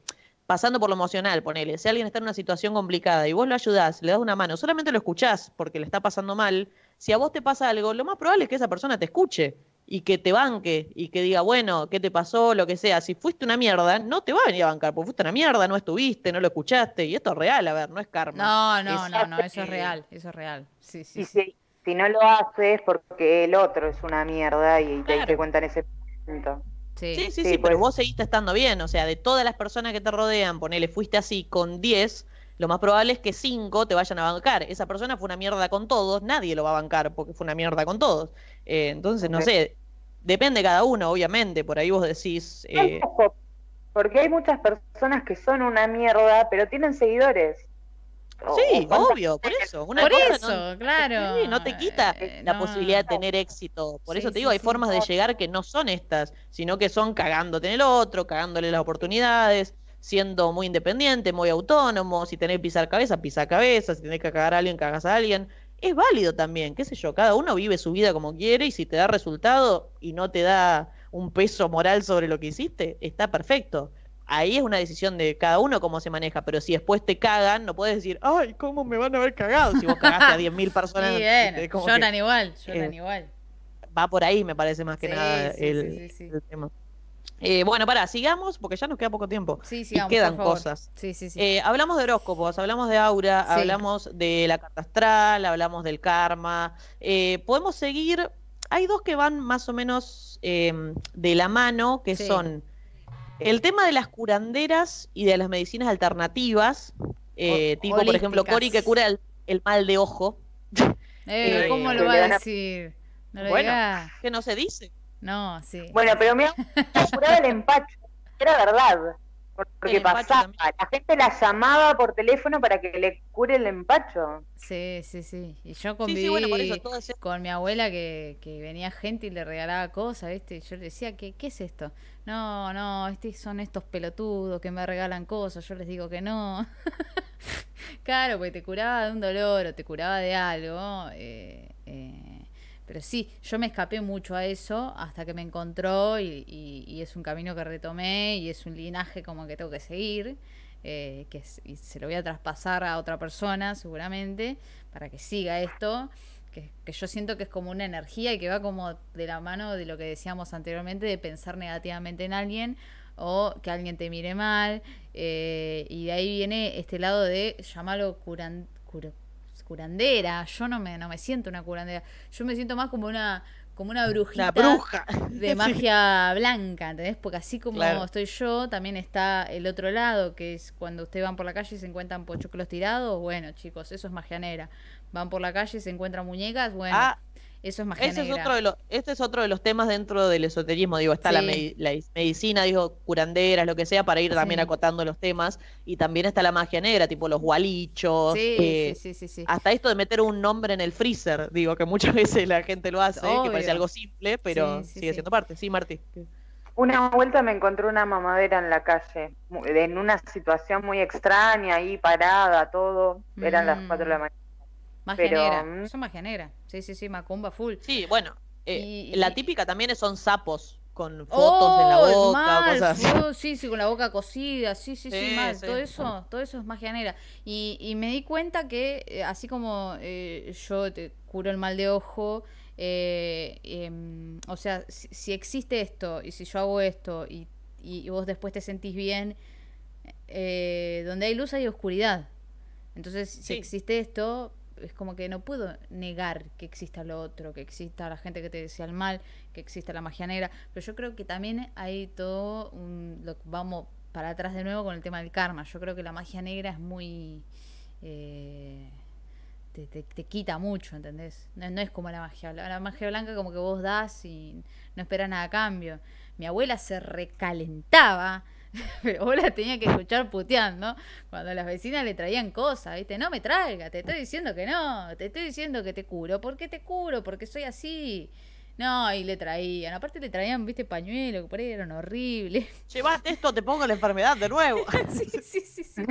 pasando por lo emocional, ponele. Si alguien está en una situación complicada y vos lo ayudás, le das una mano, solamente lo escuchás porque le está pasando mal, si a vos te pasa algo, lo más probable es que esa persona te escuche y que te banque y que diga, bueno, ¿qué te pasó? Lo que sea. Si fuiste una mierda, no te va a venir a bancar, porque fuiste una mierda, no estuviste, no lo escuchaste. Y esto es real, a ver, no es karma. No, no, no, no, eso es real, eso es real. Sí, sí. Si, si, no lo haces porque el otro es una mierda y te diste cuenta en ese momento. Sí, sí, sí, pero pues. vos seguiste estando bien. O sea, de todas las personas que te rodean, ponele, fuiste así con 10, lo más probable es que 5 te vayan a bancar. Esa persona fue una mierda con todos, nadie lo va a bancar porque fue una mierda con todos. Eh, entonces, no sé, depende cada uno, obviamente. Por ahí vos decís. Eh... Porque hay muchas personas que son una mierda, pero tienen seguidores. Sí, obvio, por eso. Una por eso, claro. no te quita eh, la posibilidad de tener éxito. Por eso te digo, hay formas de llegar que no son estas, sino que son cagándote en el otro, cagándole las oportunidades, siendo muy independiente, muy autónomo. Si tenés que pisar cabeza, pisa cabeza. Si tenés que cagar a alguien, cagas a alguien. Es válido también, qué sé yo, cada uno vive su vida como quiere y si te da resultado y no te da un peso moral sobre lo que hiciste, está perfecto ahí es una decisión de cada uno cómo se maneja, pero si después te cagan, no puedes decir, ay, ¿cómo me van a haber cagado? Si vos cagaste a 10.000 personas. Sí, lloran igual, lloran eh, igual. Va por ahí, me parece más que nada el, tema. Eh, bueno, para, sigamos, porque ya nos queda poco tiempo. Sí, sigamos, y quedan cosas. Sí, sí, sí. Eh, hablamos de horóscopos, hablamos de aura, hablamos de la carta astral, hablamos del karma. podemos seguir. Hay dos que van más o menos de la mano, que son el tema de las curanderas y de las medicinas alternativas, eh, tipo, por ejemplo, Cori que cura el, mal de ojo. Eh, eh, ¿Cómo lo va a decir? No bueno, que no se dice. No, sí. Bueno, pero me ha curado el empacho. Era verdad. Porque pasaba, la gente la llamaba por teléfono para que le cure el empacho. Sí, sí, sí. Y yo conviví con mi abuela que, que, venía gente y le regalaba cosas, ¿viste? Y yo le decía, ¿qué, ¿qué es esto? No, no, este son estos pelotudos que me regalan cosas. Yo les digo que no. claro, porque te curaba de un dolor o te curaba de algo. Eh, eh pero sí, yo me escapé mucho a eso hasta que me encontró y, es un camino que retomé y es un linaje como que tengo que seguir, eh, que y se lo voy a traspasar a otra persona seguramente para que siga esto, que, yo siento que es como una energía y que va como de la mano de lo que decíamos anteriormente, de pensar negativamente en alguien o que alguien te mire mal, eh, y de ahí viene este lado de llamarlo curan, curandera. Yo no me, no me siento una curandera. Yo me siento más como una como una brujita bruja. de magia blanca, ¿entendés? Porque así como estoy yo, también está el otro lado, que es cuando ustedes van por la calle y se encuentran pochoclos tirados, bueno, chicos, eso es magia negra. Van por la calle y se encuentran muñecas, bueno, ah, eso es magia Es otro de los, este es otro de los temas dentro del esoterismo. Digo, está la, medicina, digo, curanderas, lo que sea, para ir también acotando los temas. Y también está la magia negra, tipo los gualichos. Eh, sí, sí, sí, Hasta esto de meter un nombre en el freezer, digo, que muchas veces la gente lo hace, que parece algo simple, pero sigue siendo parte. Sí, Martí. Una vuelta me encontré una mamadera en la calle, en una situación muy extraña, ahí parada, todo. Eran las cuatro de la mm. mañana Magia negra. Mm, Eso magia negra. Sí, sí, sí, macumba full. Sí, bueno. Eh, la típica también son sapos con fotos en la oh, boca, cosas Sí, sí, con la boca cocida, sí, sí, sí, mal. Todo eso, todo eso es magia negra. Y, y me di cuenta que, eh, así como eh, yo te curo el mal de ojo, eh, em, o sea, si, existe esto y si yo hago esto y, y vos después te sentís bien, eh, donde hay luz hay oscuridad. Entonces, si existe esto, es como que no puedo negar que exista lo otro, que exista la gente que te decía el mal, que exista la magia negra, pero yo creo que también hay todo un... Lo, vamos para atrás de nuevo con el tema del karma. Yo creo que la magia negra es muy... Eh, te, quita mucho, ¿entendés? No, es como la magia. La magia blanca como que vos das y no esperas nada a cambio. Mi abuela se recalentaba pero vos la tenías que escuchar puteando cuando las vecinas le traían cosas, ¿viste? No me traiga, te estoy diciendo que no, te estoy diciendo que te curo. ¿Por qué te curo? Porque soy así. No, y le traían. Aparte le traían, viste, pañuelos que por ahí eran horribles. Llevaste esto, te pongo la enfermedad de nuevo. sí, sí, sí, sí.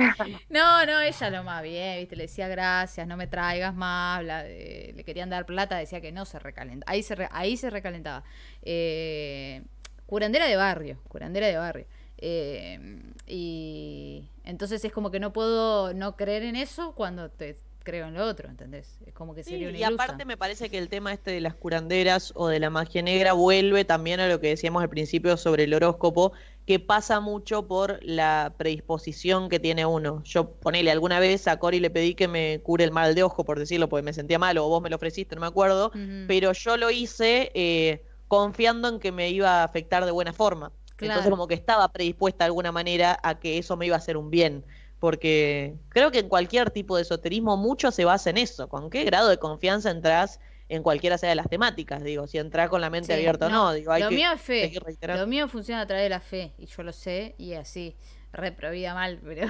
No, no, ella lo más bien, viste, le decía gracias, no me traigas más. le querían dar plata, decía que no se recalentaba. Ahí se, ahí se recalentaba. Eh, curandera de barrio, curandera de barrio. Eh, y entonces es como que no puedo no creer en eso cuando te creo en lo otro, ¿entendés? Es como que sería Y aparte me parece que el tema este de las curanderas o de la magia negra vuelve también a lo que decíamos al principio sobre el horóscopo, que pasa mucho por la predisposición que tiene uno. Yo ponele alguna vez a Cori le pedí que me cure el mal de ojo, por decirlo, porque me sentía mal, o vos me lo ofreciste, no me acuerdo, pero yo lo hice eh, confiando en que me iba a afectar de buena forma. Entonces como que estaba predispuesta de alguna manera a que eso me iba a hacer un bien. Porque creo que en cualquier tipo de esoterismo mucho se basa en eso. ¿Con qué grado de confianza entras en cualquiera sea de las temáticas? Digo, si entras con la mente abierta o no. Digo, hay lo mío es fe. Lo mío funciona a través de la fe. Y yo lo sé y así. Reprovida mal, pero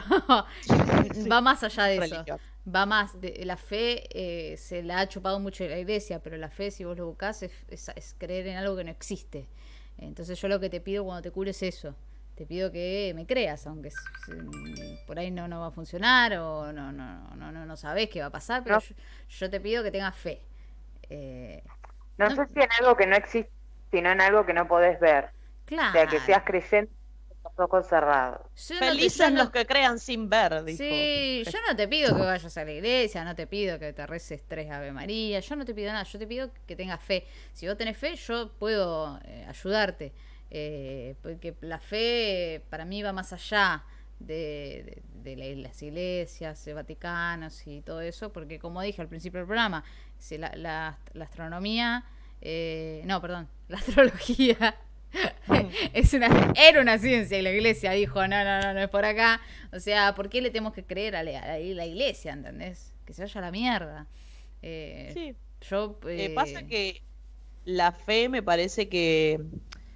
va más allá de eso. Va más. De, la fe eh, se la ha chupado mucho de la iglesia, pero la fe, si vos lo buscás, es creer en algo que no existe. Entonces yo lo que te pido cuando te cures es eso. Te pido que me creas, aunque por ahí no, no va a funcionar o no, no, no, no, no sabes qué va a pasar, pero yo, te pido que tengas fe. Eh, no, sé si en algo que no existe, sino en algo que no podés ver. Claro. O sea, que seas creyente ojos cerrados. Felices los que crean sin ver, dijo. Sí, yo no te pido que vayas a la iglesia, no te pido que te reces tres Ave María, yo no te pido nada, yo te pido que tengas fe. Si vos tenés fe, yo puedo eh, ayudarte. Eh, porque la fe para mí va más allá de, las iglesias, de Vaticanos y todo eso, porque como dije al principio del programa, si la, la, astronomía, eh, no, perdón, la astrología es una, era una ciencia y la iglesia dijo, no, no, no, no es por acá. O sea, ¿por qué le tenemos que creer a la, iglesia, ¿entendés? Que se vaya a la mierda. Eh, sí. Yo, eh, pasa que la fe me parece que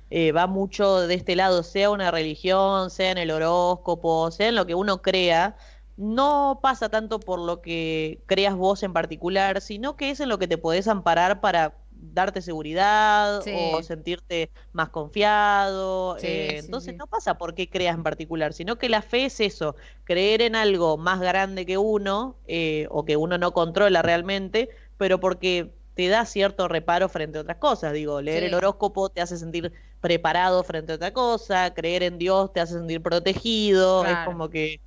eh, va mucho de este lado, sea una religión, sea en el horóscopo, sea en lo que uno crea. No pasa tanto por lo que creas vos en particular, sino que es en lo que te podés amparar para darte seguridad o sentirte más confiado. Eh, entonces no pasa por qué creas en particular, sino que la fe es eso, creer en algo más grande que uno eh, o que uno no controla realmente, pero porque te da cierto reparo frente a otras cosas. Digo, leer el horóscopo te hace sentir preparado frente a otra cosa, creer en Dios te hace sentir protegido, es como que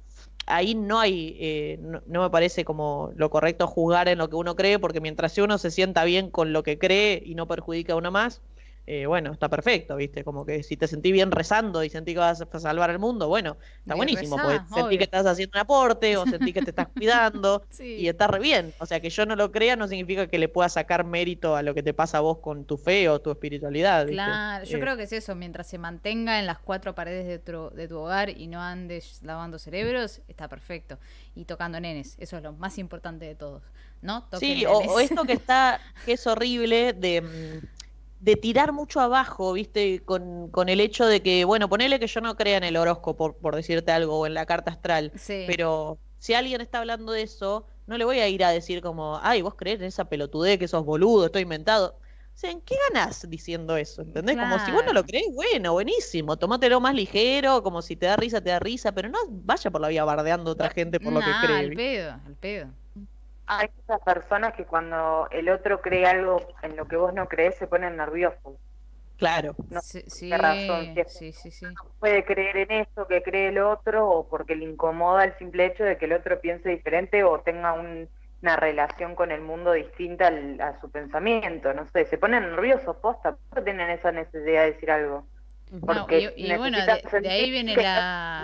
ahí no hay, eh, no, me parece como lo correcto juzgar en lo que uno cree, porque mientras uno se sienta bien con lo que cree y no perjudica a uno más, eh, bueno, está perfecto, ¿viste? Como que si te sentí bien rezando y sentí que vas a salvar el mundo, bueno, está buenísimo, pues sentí que estás haciendo un aporte o sentí que te estás cuidando y está re bien. O sea, que yo no lo crea no significa que le pueda sacar mérito a lo que te pasa a vos con tu fe o tu espiritualidad. Claro, yo eh. creo que es eso, mientras se mantenga en las cuatro paredes de tu, de tu hogar y no andes lavando cerebros, está perfecto. Y tocando nenes, eso es lo más importante de todos. ¿no? sí, o, o, esto que está, que es horrible de mm, de tirar mucho abajo, ¿viste? Con, con, el hecho de que, bueno, ponele que yo no crea en el horóscopo, por, decirte algo, o en la carta astral, pero si alguien está hablando de eso, no le voy a ir a decir como, ay, vos crees en esa pelotudez, que sos boludo, estoy inventado. O sea, ¿en qué ganás diciendo eso? ¿Entendés? Como si vos no lo crees, bueno, buenísimo, tomátelo más ligero, como si te da risa, te da risa, pero no vaya por la vida bardeando a otra gente por lo que cree. al pedo, al pedo hay esas personas que cuando el otro cree algo en lo que vos no crees se ponen nerviosos. Claro. No sí, sí, razón. sí, sí, No puede creer en eso que cree el otro o porque le incomoda el simple hecho de que el otro piense diferente o tenga un una relación con el mundo distinta a su pensamiento, no sé, se ponen nerviosos, posta, ¿por qué tienen esa necesidad de decir algo? Porque y, bueno, de, ahí viene la,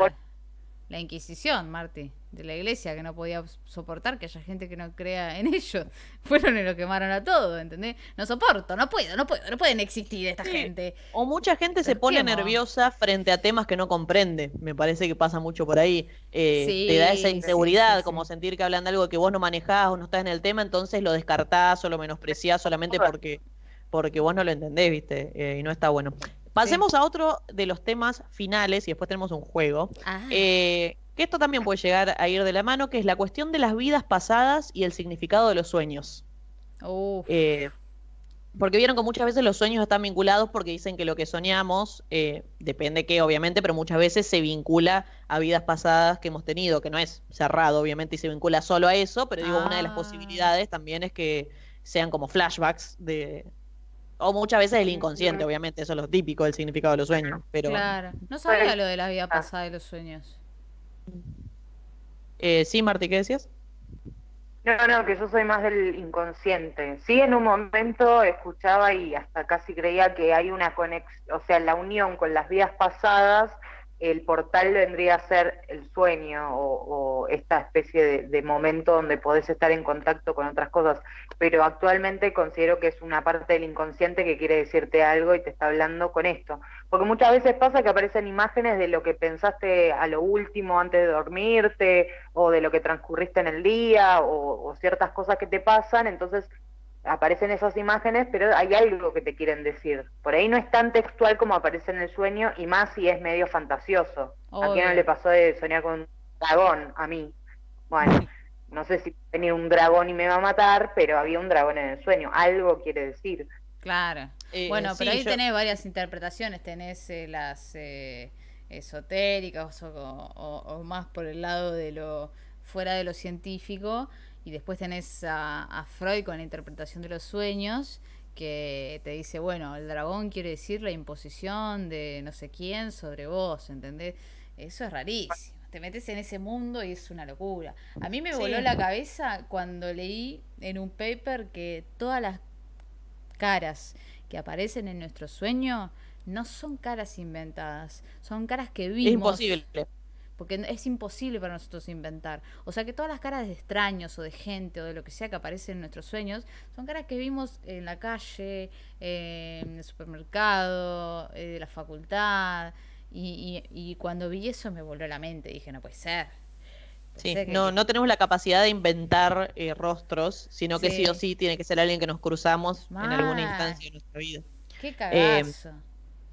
la Inquisición, Marti, de la iglesia, que no podía soportar que haya gente que no crea en ellos. Fueron y lo quemaron a todo, ¿entendés? No soporto, no puedo, no puedo, no pueden existir esta gente. O mucha gente se pone nerviosa frente a temas que no comprende. Me parece que pasa mucho por ahí. Eh, te da esa inseguridad, como sentir que hablan de algo que vos no manejás o no estás en el tema, entonces lo descartás o lo menospreciás solamente porque porque vos no lo entendés, ¿viste? Eh, y no está bueno. Pasemos a otro de los temas finales y después tenemos un juego. Ah. Eh, que esto también puede llegar a ir de la mano, que es la cuestión de las vidas pasadas y el significado de los sueños. Eh, porque vieron que muchas veces los sueños están vinculados porque dicen que lo que soñamos, eh, depende qué, obviamente, pero muchas veces se vincula a vidas pasadas que hemos tenido, que no es cerrado, obviamente, y se vincula solo a eso, pero digo, una de las ah. posibilidades también es que sean como flashbacks de, o muchas veces el inconsciente, obviamente, eso es lo típico del significado de los sueños. Pero... Claro, no sabía lo de la vida pasada de los sueños. Eh, sí, Marti, ¿qué decías? No, no, que yo soy más del inconsciente. Sí, en un momento escuchaba y hasta casi creía que hay una conexión, o sea, la unión con las vidas pasadas el portal vendría a ser el sueño o, esta especie de, momento donde podés estar en contacto con otras cosas, pero actualmente considero que es una parte del inconsciente que quiere decirte algo y te está hablando con esto, porque muchas veces pasa que aparecen imágenes de lo que pensaste a lo último antes de dormirte o de lo que transcurriste en el día o ciertas cosas que te pasan, entonces aparecen esas imágenes, pero hay algo que te quieren decir. Por ahí no es tan textual como aparece en el sueño y más si es medio fantasioso. ¿A quién no le pasó de soñar con un dragón? A mí. Bueno, no sé si venir un dragón y me va a matar, pero había un dragón en el sueño. Algo quiere decir. Claro. Eh, bueno, pero ahí tenés varias interpretaciones. Tenés eh, las eh, esotéricas o más por el lado de lo fuera de lo científico y después tenés a, Freud con la interpretación de los sueños, que te dice, bueno, el dragón quiere decir la imposición de no sé quién sobre vos, ¿entendés? Eso es rarísimo. Te metes en ese mundo y es una locura. A mí me voló la cabeza cuando leí en un paper que todas las caras que aparecen en nuestro sueño no son caras inventadas, son caras que vimos. Es imposible porque es imposible para nosotros inventar. O sea que todas las caras de extraños o de gente o de lo que sea que aparece en nuestros sueños son caras que vimos en la calle, en el supermercado, eh, de la facultad. Y, cuando vi eso me volvió la mente, dije, no puede ser. Sí, no, no tenemos la capacidad de inventar eh, rostros, sino que sí. o sí tiene que ser alguien que nos cruzamos en alguna instancia de nuestra vida. Qué eh, cagazo.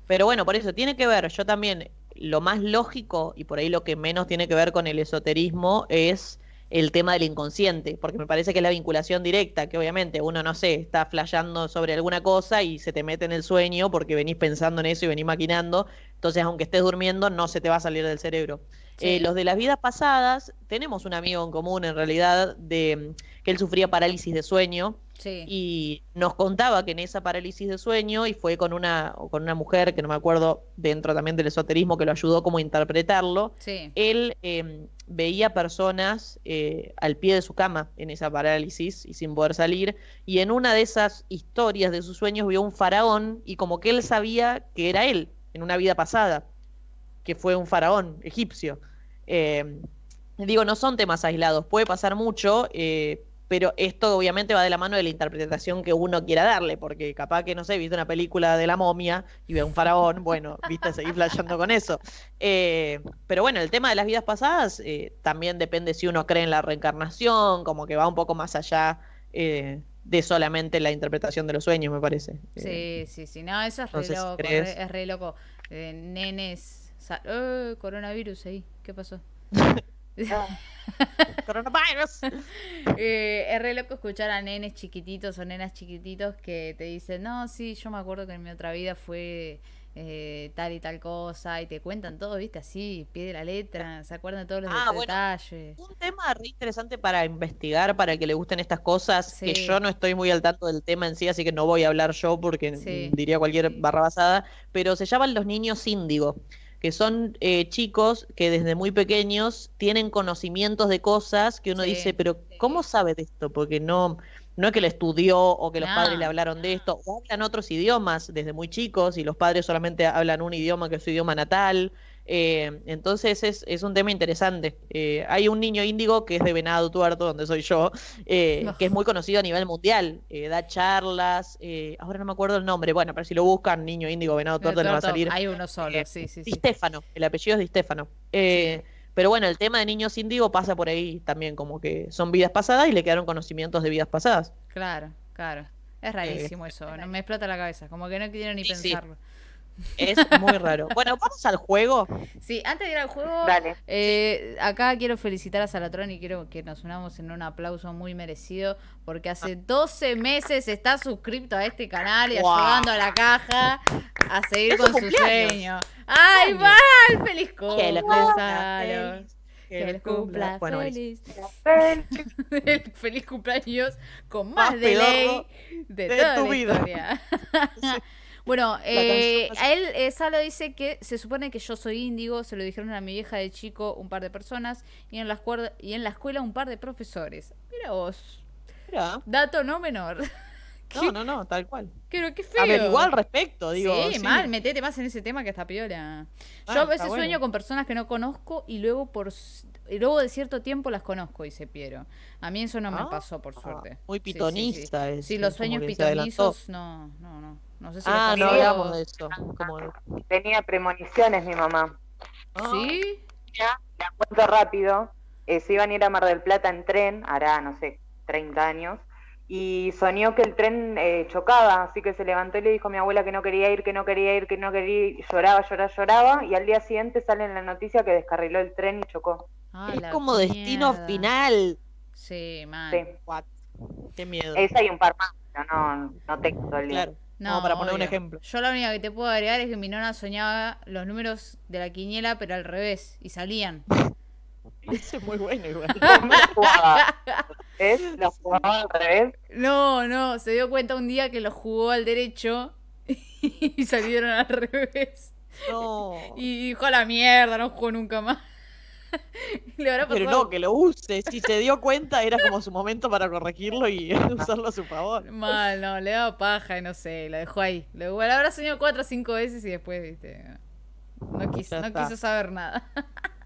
pero bueno, por eso tiene que ver, yo también lo más lógico y por ahí lo que menos tiene que ver con el esoterismo es el tema del inconsciente, porque me parece que es la vinculación directa, que obviamente uno, no sé, está flasheando sobre alguna cosa y se te mete en el sueño porque venís pensando en eso y venís maquinando, entonces aunque estés durmiendo no se te va a salir del cerebro. Eh, los de las vidas pasadas, tenemos un amigo en común en realidad de que él sufría parálisis de sueño y nos contaba que en esa parálisis de sueño, y fue con una, con una mujer que no me acuerdo dentro también del esoterismo que lo ayudó como a interpretarlo, él em, veía personas eh, al pie de su cama en esa parálisis y sin poder salir, y en una de esas historias de sus sueños vio un faraón y como que él sabía que era él en una vida pasada, que fue un faraón egipcio. Em, digo, no son temas aislados, puede pasar mucho, eh, pero esto obviamente va de la mano de la interpretación que uno quiera darle, porque capaz que, no sé, viste una película de la momia y ve a un faraón, bueno, viste, seguir flasheando con eso. Eh, pero bueno, el tema de las vidas pasadas eh, también depende si uno cree en la reencarnación, como que va un poco más allá eh, de solamente la interpretación de los sueños, me parece. Sí, sí, sí, no, eso es re loco, es re loco. nenes, coronavirus ahí, ¿qué pasó? Coronavirus. Eh, es re loco escuchar a nenes chiquititos o nenas chiquititos que te dicen, no, sí, yo me acuerdo que en mi otra vida fue eh, tal y tal cosa, y te cuentan todo, viste, así, pie de la letra, se acuerdan de todos los ah, detalles. un tema re interesante para investigar, para que le gusten estas cosas, que yo no estoy muy al tanto del tema en sí, así que no voy a hablar yo porque diría cualquier barra basada, pero se llaman los niños índigo que son eh, chicos que desde muy pequeños tienen conocimientos de cosas que uno Sí. dice, pero ¿cómo sabe de esto? Porque no, no es que lo estudió o que los No. padres le hablaron de esto, o hablan otros idiomas desde muy chicos y los padres solamente hablan un idioma que es su idioma natal. Eh, entonces es, es un tema interesante. Eh, hay un niño índigo que es de Venado Tuerto, donde soy yo, eh, No. que es muy conocido a nivel mundial. Eh, da charlas, eh, ahora no me acuerdo el nombre, bueno, pero si lo buscan, niño índigo, Venado Tuerto, le va a salir. Hay uno solo, Eh, sí, sí, Di sí. Stefano, el apellido es Di Stefano. Eh, Pero bueno, el tema de niños índigo pasa por ahí también, como que son vidas pasadas y le quedaron conocimientos de vidas pasadas. Claro, claro. Es rarísimo eso, no me explota la cabeza, como que no quiero ni Sí, sí. Es muy raro. Bueno, vamos al juego. Sí, antes de ir al juego, Dale. eh, acá quiero felicitar a Salatron y quiero que nos unamos en un aplauso muy merecido, porque hace 12 meses está suscrito a este canal y Wow. ayudando a la caja a seguir con su sueño. ¡Ay, mal! ¡Feliz cumple, cumpla Que les cumpla Bueno, ahí. feliz. Fel- feliz cumpleaños con más, Más de pedorro ley de, de toda tu la vida. historia. Bueno, eh, a él, eh, Salo dice que se supone que yo soy índigo, se lo dijeron a mi vieja de chico un par de personas y en la, escuela, y en la escuela un par de profesores. Mira vos, Mirá. dato no menor. No, no, no, tal cual. Pero qué feo. Averiguar al respecto, digo. sí, sí. mal, metete más en ese tema que está piola. Ah, Yo a veces bueno. sueño con personas que no conozco y luego por y luego de cierto tiempo las conozco, dice Piero. A mí eso no me Ah, pasó, por suerte. muy Sí, sí, sí. pitonista es, Sí, los sueños pitonizos, no, no, no. No sé si Ah, no hablamos de eso. Como Tenía premoniciones mi mamá. Ah, ¿Sí? Ya, la cuento rápido. Eh, se iban a ir a Mar del Plata en tren, hará, no sé, 30 años. Y soñó que el tren eh, chocaba, así que se levantó y le dijo a mi abuela que no quería ir, que no quería ir, que no quería ir. Lloraba, lloraba, lloraba. Y al día siguiente sale en la noticia que descarriló el tren y chocó. Ah, es como destino final. Sí, man. Sí. What? Qué miedo. Esa y un par más, pero no, no tengo todo el día. Claro. No, para poner un ejemplo. Yo la única que te puedo agregar es que mi nona soñaba los números de la quiniela, pero al revés, y salían. Ese es muy bueno igual. ¿Es? ¿Lo jugaba al revés? No, no, se dio cuenta un día que lo jugó al derecho y salieron al revés. No. Y dijo a la mierda, no jugó nunca más. Le habrá Pero no, que lo use. Si se dio cuenta, era como su momento para corregirlo y usarlo a su favor. mal, no, le daba paja y no sé, lo dejó ahí. Lo, lo habrá soñado cuatro o cinco veces y después, viste, no quiso, no quiso saber nada.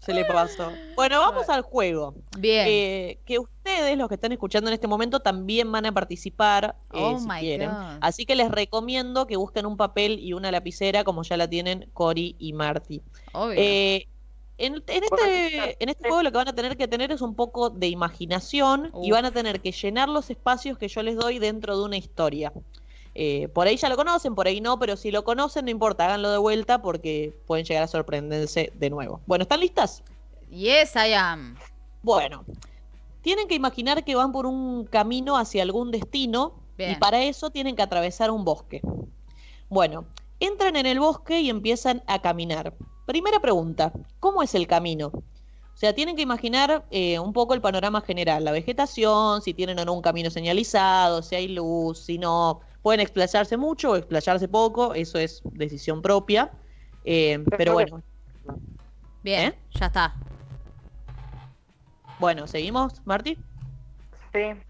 Se le pasó. Bueno, vamos al juego. Bien. Eh, que ustedes, los que están escuchando en este momento, también van a participar eh, Oh si quieren. God. Así que les recomiendo que busquen un papel y una lapicera, como ya la tienen Cori y Marty. Obvio. Eh, en, en este, en este juego lo que van a tener que tener es un poco de imaginación y van a tener que llenar los espacios que yo les doy dentro de una historia. Eh, por ahí ya lo conocen, por ahí no, pero si lo conocen, no importa, háganlo de vuelta porque pueden llegar a sorprenderse de nuevo. Bueno, ¿están listas? Yes, I am. Bueno, tienen que imaginar que van por un camino hacia algún destino y para eso tienen que atravesar un bosque. Bueno, entran en el bosque y empiezan a caminar. Primera pregunta, ¿cómo es el camino? O sea, tienen que imaginar eh, un poco el panorama general, la vegetación, si tienen o no un camino señalizado, si hay luz, si no. Pueden explayarse mucho o explayarse poco, eso es decisión propia. Eh, pero bueno, Bien, ¿Eh? ya está. bueno, ¿seguimos, Marty? Sí.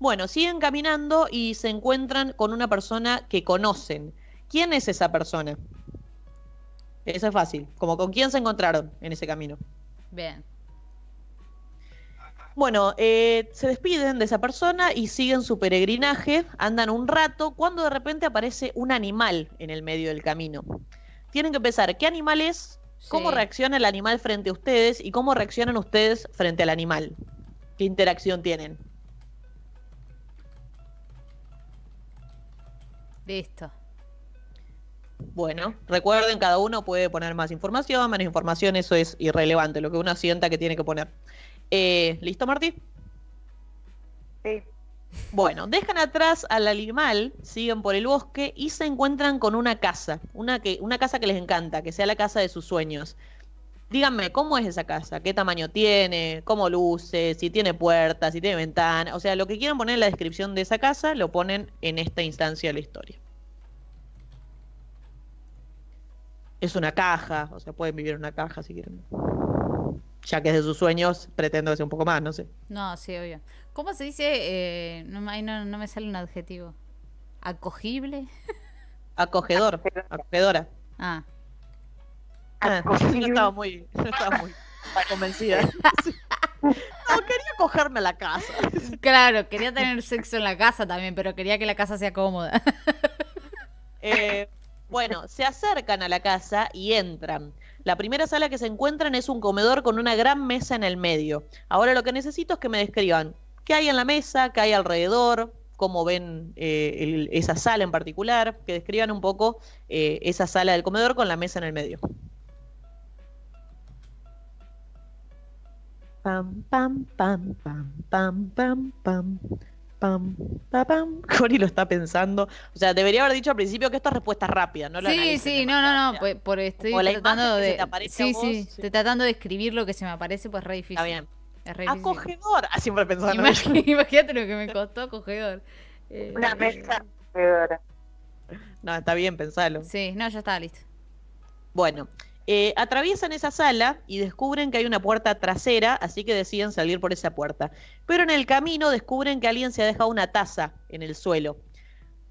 Bueno, siguen caminando y se encuentran con una persona que conocen. ¿Quién es esa persona? Eso es fácil. Como con quién se encontraron en ese camino. Bien. Bueno, eh, se despiden de esa persona y siguen su peregrinaje, andan un rato, cuando de repente aparece un animal en el medio del camino. Tienen que pensar qué animal es, cómo Sí. reacciona el animal frente a ustedes y cómo reaccionan ustedes frente al animal. ¿Qué interacción tienen? Listo. Bueno, recuerden, cada uno puede poner más información, menos información, eso es irrelevante, lo que uno sienta que tiene que poner. Eh, ¿Listo, Martí? Sí. Bueno, dejan atrás al animal, siguen por el bosque y se encuentran con una casa, una, que, una casa que les encanta, que sea la casa de sus sueños. Díganme, ¿cómo es esa casa? ¿Qué tamaño tiene? ¿Cómo luce? Si tiene puertas, si tiene ventana. O sea, lo que quieran poner en la descripción de esa casa, lo ponen en esta instancia de la historia. Es una caja, o sea, pueden vivir en una caja si quieren. Ya que es de sus sueños, pretendo que sea un poco más, no sé. No, sí, obvio. ¿Cómo se dice? Eh, no, no, no me sale un adjetivo. ¿Acogible? Acogedor, acogedora. Ah, Ah, no estaba muy, no estaba muy convencida. No, quería cogerme la casa. claro, quería tener sexo en la casa también, pero quería que la casa sea cómoda. Eh, bueno, se acercan a la casa y entran. La primera sala que se encuentran es un comedor con una gran mesa en el medio. Ahora lo que necesito es que me describan qué hay en la mesa, qué hay alrededor, cómo ven eh, esa sala en particular, que describan un poco eh, esa sala del comedor con la mesa en el medio. Pam, pam, pam, pam, pam, pam, pam. Pam, pa, pam. Cori lo está pensando. O sea, debería haber dicho al principio que esto es respuesta rápida, no lo sí, sí, no, no, no, pues, por estoy tratando de... te Sí, vos, sí, sí. estoy tratando de escribir lo que se me aparece, pues re difícil. Está bien. Es re difícil. Acogedor. Ah, siempre pensaba en eso. Imag- Imagínate lo que me costó acogedor. Eh, Una mesa acogedora. No, está bien, pensalo. Sí, no, ya está, listo. Bueno, eh, atraviesan esa sala y descubren que hay una puerta trasera, así que deciden salir por esa puerta. Pero en el camino descubren que alguien se ha dejado una taza en el suelo.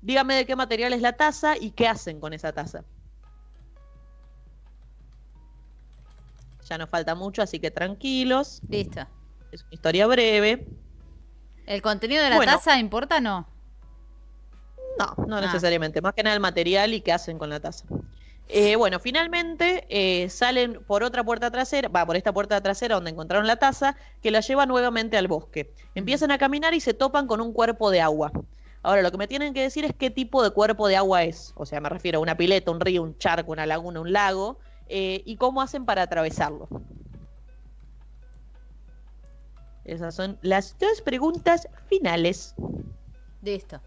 Dígame de qué material es la taza y qué hacen con esa taza. Ya nos falta mucho, así que tranquilos. Listo. Es una historia breve. ¿El contenido de la Bueno. taza importa o no? No, no Ah. necesariamente. Más que nada el material y qué hacen con la taza. Eh, bueno, finalmente eh, salen por otra puerta trasera, va por esta puerta trasera donde encontraron la taza, que la lleva nuevamente al bosque. Empiezan a caminar y se topan con un cuerpo de agua. Ahora, lo que me tienen que decir es qué tipo de cuerpo de agua es. O sea, me refiero a una pileta, un río, un charco, una laguna, un lago, eh, y cómo hacen para atravesarlo. Esas son las dos preguntas finales. Listo.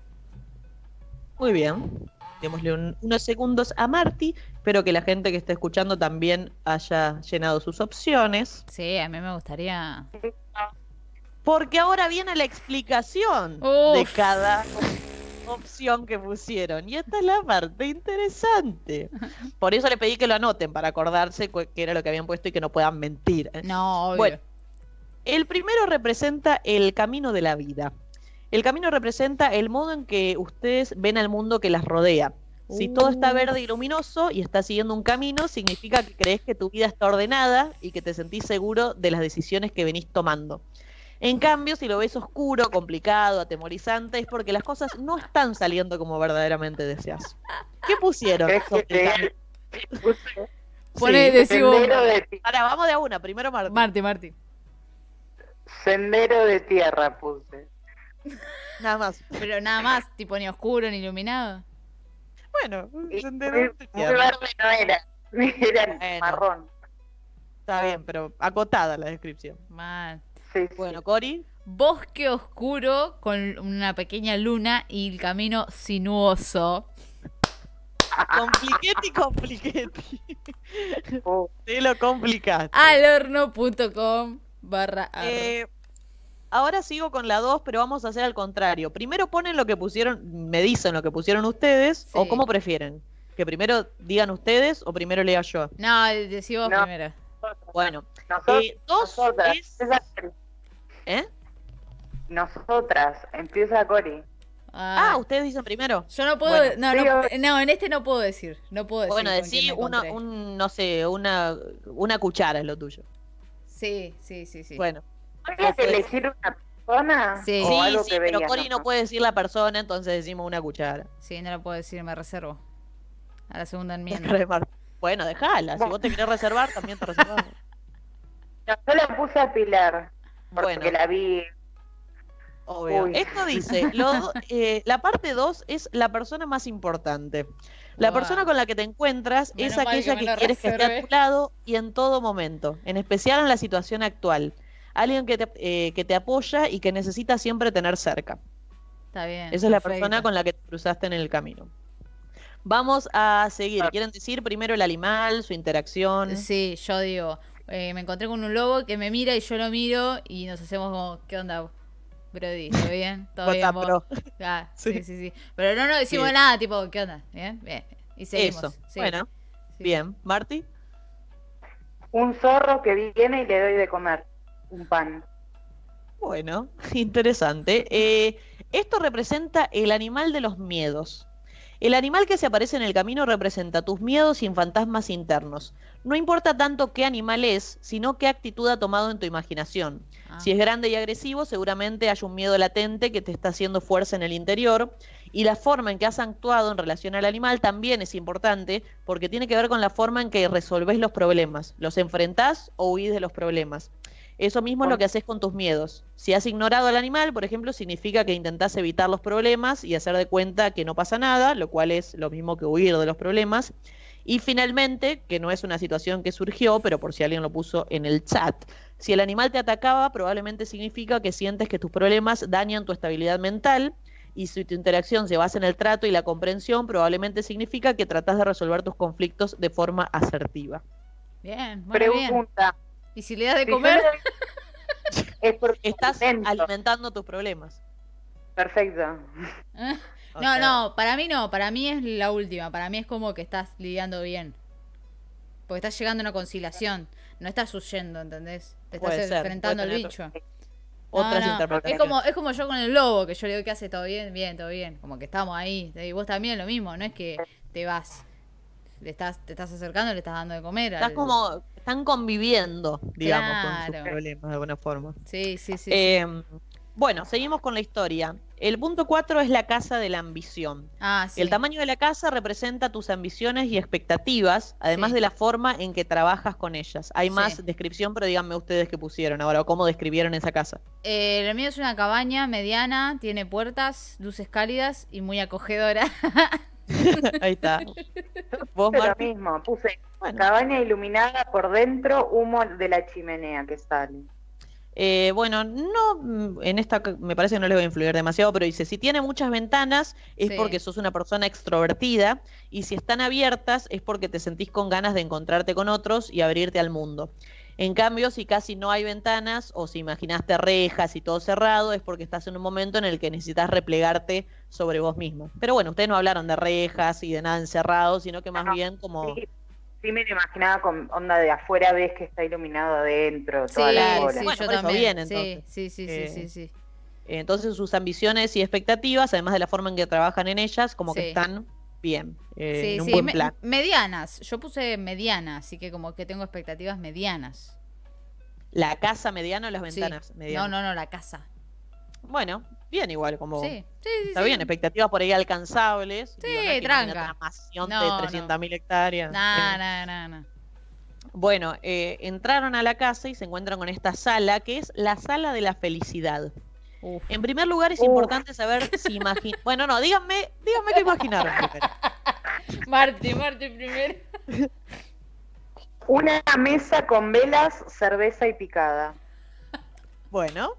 Muy bien. Démosle un- unos segundos a Marty. Espero que la gente que esté escuchando también haya llenado sus opciones. Sí, a mí me gustaría. Porque ahora viene la explicación Uf. de cada opción que pusieron. Y esta es la parte interesante. Por eso le pedí que lo anoten para acordarse qué era lo que habían puesto y que no puedan mentir. ¿eh? No, obvio. Bueno, El primero representa el camino de la vida. El camino representa el modo en que ustedes ven al mundo que las rodea. Si todo está Uh. verde y luminoso y estás siguiendo un camino, significa que crees que tu vida está ordenada y que te sentís seguro de las decisiones que venís tomando. En cambio, si lo ves oscuro, complicado, atemorizante, es porque las cosas no están saliendo como verdaderamente deseas. ¿Qué pusieron? Pone Sí. de- Ahora, vamos de a una. Primero Martín. Marti, Marti. sendero de tierra puse. Nada más. Pero nada más, tipo ni oscuro ni iluminado. Bueno, un sendero muy, verde no era. Era Bueno. marrón. Está bien, pero acotada la descripción. Mal. Sí, sí. Bueno, Cori. Bosque oscuro con una pequeña luna y el camino sinuoso. Compliquetti, compliquetti. Uh, Te lo complicaste. Alhorno.com barra ar. Eh, ahora sigo con la 2, pero vamos a hacer al contrario. Primero ponen lo que pusieron, me dicen lo que pusieron ustedes, o cómo prefieren. Que primero digan ustedes o primero lea yo. No, decí vos No. primero. Bueno, nosotros, eh, dos nosotras. es. Empieza- ¿Eh? Nosotras. Empieza Cori. Ah, Ah, ustedes dicen primero. yo no puedo. bueno. no, Sí, no, o- no, en este no puedo decir. No puedo decir. Bueno, me una, un, no sé, una, una cuchara es lo tuyo. Sí, sí, sí, sí. Bueno, ¿Había que elegir una persona? Sí. o sí, algo sí, que pero veías Cori no puede decir la persona, entonces decimos una cuchara. Sí, no lo puedo decir, me reservo. A la segunda enmienda. Bueno, déjala. Si vos te querés reservar, también te reservamos. No, yo la puse a Pilar. Porque Bueno. la vi. Obvio. Uy. Esto dice, lo eh, la parte 2 es la persona más importante. La persona con la que te encuentras Menos es que aquella que, quieres que esté a tu lado y en todo momento, en especial en la situación actual. Alguien que te, eh, que te apoya y que necesita siempre tener cerca. Está bien. Esa es la persona con la que te cruzaste en el camino. Vamos a seguir. ¿Quieren decir primero el animal, su interacción? Sí, yo digo, eh, me encontré con un lobo que me mira y yo lo miro y nos hacemos como, ¿qué onda, Brody? ¿Todo bien? ¿Todo bien vos? Ah, sí. Sí. sí, sí, Pero no nos decimos Sí. nada, tipo, ¿qué onda? ¿Bien? Bien. Y seguimos. Eso. sí. Bueno, Bien, Marty. Un zorro que viene y le doy de comer un pan. Bueno, interesante. Eh, esto representa el animal de los miedos. El animal que se aparece en el camino representa tus miedos y fantasmas internos. No importa tanto qué animal es, sino qué actitud ha tomado en tu imaginación. Ah. Si es grande y agresivo, seguramente hay un miedo latente que te está haciendo fuerza en el interior. Y la forma en que has actuado en relación al animal también es importante porque tiene que ver con la forma en que resolvés los problemas. ¿Los enfrentás o huís de los problemas? Eso mismo es lo que haces con tus miedos. Si has ignorado al animal, por ejemplo, significa que intentás evitar los problemas y hacer de cuenta que no pasa nada, lo cual es lo mismo que huir de los problemas. Y finalmente, que no es una situación que surgió, pero por si alguien lo puso en el chat, si el animal te atacaba, probablemente significa que sientes que tus problemas dañan tu estabilidad mental. Y si tu interacción se basa en el trato y la comprensión, probablemente significa que tratás de resolver tus conflictos de forma asertiva. Bien, bueno, bien. ¿Y si le das de Si comer? le Es porque Estás alimento. alimentando tus problemas. Perfecto. ¿Eh? O No, sea, no, para mí no, para mí es la última, para mí es como que estás lidiando bien. Porque estás llegando a una conciliación, no estás huyendo, ¿entendés? Te estás Puede ser, enfrentando al bicho. Otras No, no, interpretaciones. Es como, es como yo con el lobo, que yo le digo que hace todo bien, bien, todo bien. Como que estamos ahí. Y vos también lo mismo, no es que te vas. Le estás, te estás acercando, le estás dando de comer. Estás al- como, están conviviendo, digamos, con sus problemas de alguna forma. Sí, sí, sí. sí. Eh, bueno, seguimos con la historia. El punto 4 es la casa de la ambición. ah, sí. El tamaño de la casa representa tus ambiciones y expectativas, además Sí. de la forma en que trabajas con ellas. Hay Sí. más descripción, pero díganme ustedes qué pusieron ahora, o cómo describieron esa casa. Eh, el mío es una cabaña mediana, tiene puertas, luces cálidas y muy acogedora. Ahí está. ¿Vos, Marti? mismo, puse Bueno. cabaña iluminada por dentro, humo de la chimenea que sale. Eh, bueno, no, mm, en esta me parece que no les voy a influir demasiado, pero dice, si tiene muchas ventanas es Sí. porque sos una persona extrovertida y si están abiertas es porque te sentís con ganas de encontrarte con otros y abrirte al mundo. En cambio, si casi no hay ventanas o si imaginaste rejas y todo cerrado es porque estás en un momento en el que necesitas replegarte sobre vos mismo. Pero bueno, ustedes no hablaron de rejas y de nada encerrado, sino que más No, bien como... Sí, sí me lo imaginaba con onda de afuera, ves que está iluminado adentro, Sí, toda la Claro, bola. sí, Bueno, yo por eso también. bien, sí, entonces. sí, sí, sí, Eh, sí, sí. Entonces sus ambiciones y expectativas, además de la forma en que trabajan en ellas, como que Sí. están bien, eh, Sí, en un sí, buen me- plan. medianas. Yo puse medianas, así que como que tengo expectativas medianas. La casa mediana o las ventanas No, medianas. no, no, la casa. Bueno, bien igual, como Sí, sí, sí. está bien, expectativas por ahí alcanzables. Sí, no tranca. una No, de no. 300.000 hectáreas. Nah, Eh, nah, nah, nah. Bueno, eh, entraron a la casa y se encuentran con esta sala, que es la sala de la felicidad. Uf. En primer lugar, es Uf. importante saber si imaginan... Bueno, no, díganme, díganme qué imaginaron primero. Marti, Marti primero. Una mesa con velas, cerveza y picada. Bueno,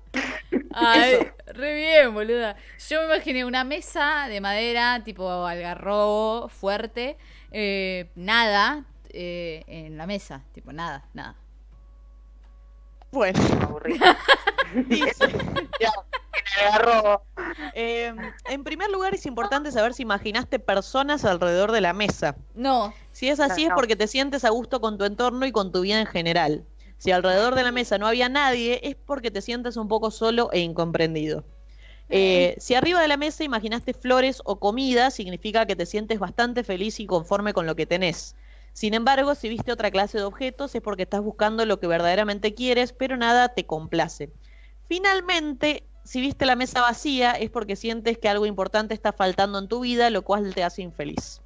Ay, re bien, boluda. Yo me imaginé una mesa de madera, tipo algarrobo, fuerte, eh, nada eh, en la mesa, tipo nada, nada. Bueno, Aburrido. dice... Ya, que me agarró. Eh, en primer lugar, es importante saber si imaginaste personas alrededor de la mesa. No, Si es así, es No. porque te sientes a gusto con tu entorno y con tu vida en general. Si alrededor de la mesa no había nadie, es porque te sientes un poco solo e incomprendido. Eh, si arriba de la mesa imaginaste flores o comida, significa que te sientes bastante feliz y conforme con lo que tenés. Sin embargo, si viste otra clase de objetos, es porque estás buscando lo que verdaderamente quieres, pero nada te complace. Finalmente, si viste la mesa vacía, es porque sientes que algo importante está faltando en tu vida, lo cual te hace infeliz.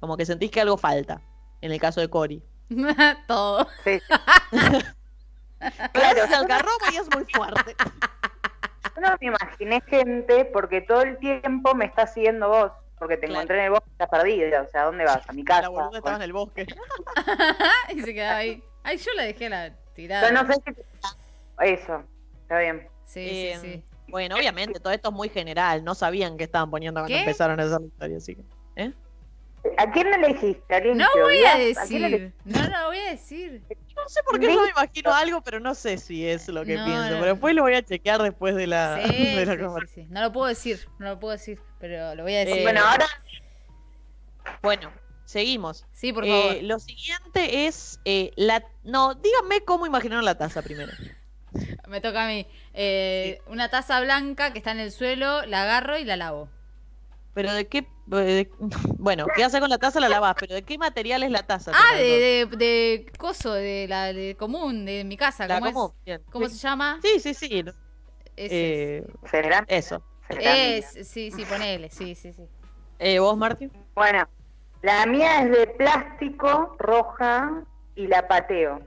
Como que sentís que algo falta, en el caso de Cory. todo. Sí. Claro, el algarrobo y es muy fuerte. Yo no me imaginé gente porque todo el tiempo me está siguiendo vos. Porque te Claro. encontré en el bosque, estás perdida. O sea, ¿a dónde vas? A mi casa. La boluda estaba en el bosque. y se quedaba ahí. Ay, yo la dejé la Yo tirada. no sé si... Eso, está bien. Sí, Eh, sí, sí. Bueno, obviamente, todo esto es muy general. No sabían qué estaban poniendo cuando ¿Qué? empezaron a hacer la historia, así que. ¿eh? ¿A quién le elegiste? ¿A alguien No voy a decir. No, no voy a decir. No sé por qué yo me imagino algo, pero no sé si es lo que No, pienso. no. Pero después lo voy a chequear después de la, Sí, de la sí, sí. No lo puedo decir, no lo puedo decir, pero lo voy a decir. Eh, Bueno, ahora Bueno, seguimos. Sí, por Eh, favor. lo siguiente es eh, la. No, díganme cómo imaginaron la taza primero. Me toca a mí. Eh, Una taza blanca que está en el suelo, la agarro y la lavo. Pero de qué. Eh, Bueno, ¿qué hace con la taza? La lavas, pero ¿de qué material es la taza? Ah, de, de, de coso, de la de común, de mi casa. La ¿Cómo, es? común, bien. ¿Cómo Sí. se llama? Sí, sí, sí. eh, eso. es. Sí, sí, ponele. Sí, sí, sí. Eh, ¿Vos, Martín? Bueno, la mía es de plástico, roja, y la pateo.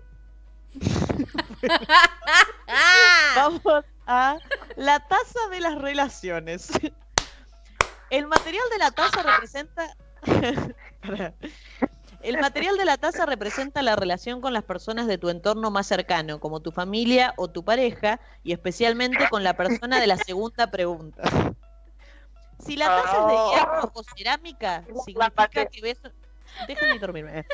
¡Ah! Vamos a la taza de las relaciones. El material de la taza representa. El material de la taza representa la relación con las personas de tu entorno más cercano, como tu familia o tu pareja, y especialmente con la persona de la segunda pregunta. Si la taza es de hierro o cerámica, significa que ves. Déjame dormirme.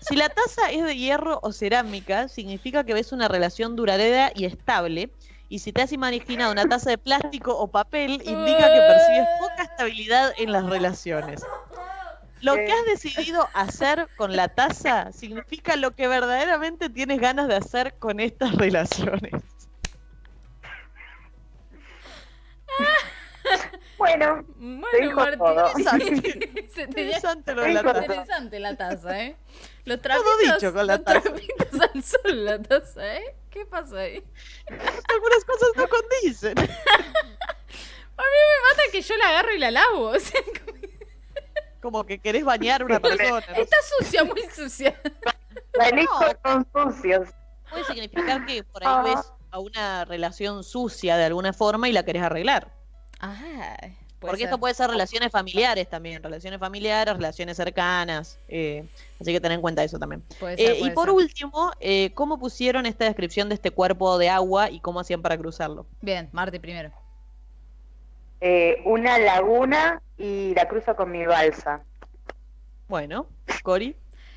Si la taza es de hierro o cerámica, significa que ves una relación duradera y estable. Y si te has imaginado una taza de plástico o papel, indica que percibes poca estabilidad en las relaciones. Lo que has decidido hacer con la taza significa lo que verdaderamente tienes ganas de hacer con estas relaciones. Bueno, te Bueno, dijo Martín. Interesante la taza. interesante la taza, ¿eh? Los Todo trapitos, dicho con la los taza. trapitos al sol la taza, ¿eh? ¿Qué pasa ahí? Algunas cosas no condicen. A mí me mata que yo la agarro y la lavo. O sea, como- Como que querés bañar a una persona. ¿no? está sucia, muy sucia. los hijos son sucios. Puede significar que por ahí ves a una relación sucia de alguna forma y la querés arreglar. Ah, Porque esto puede ser relaciones familiares también, relaciones familiares, relaciones cercanas. eh, así que ten en cuenta eso también. Puede Eh, y por ser. último, eh, ¿cómo pusieron esta descripción de este cuerpo de agua y cómo hacían para cruzarlo? Bien, Marti primero. Eh, una laguna y la cruzo con mi balsa. Bueno, Cori.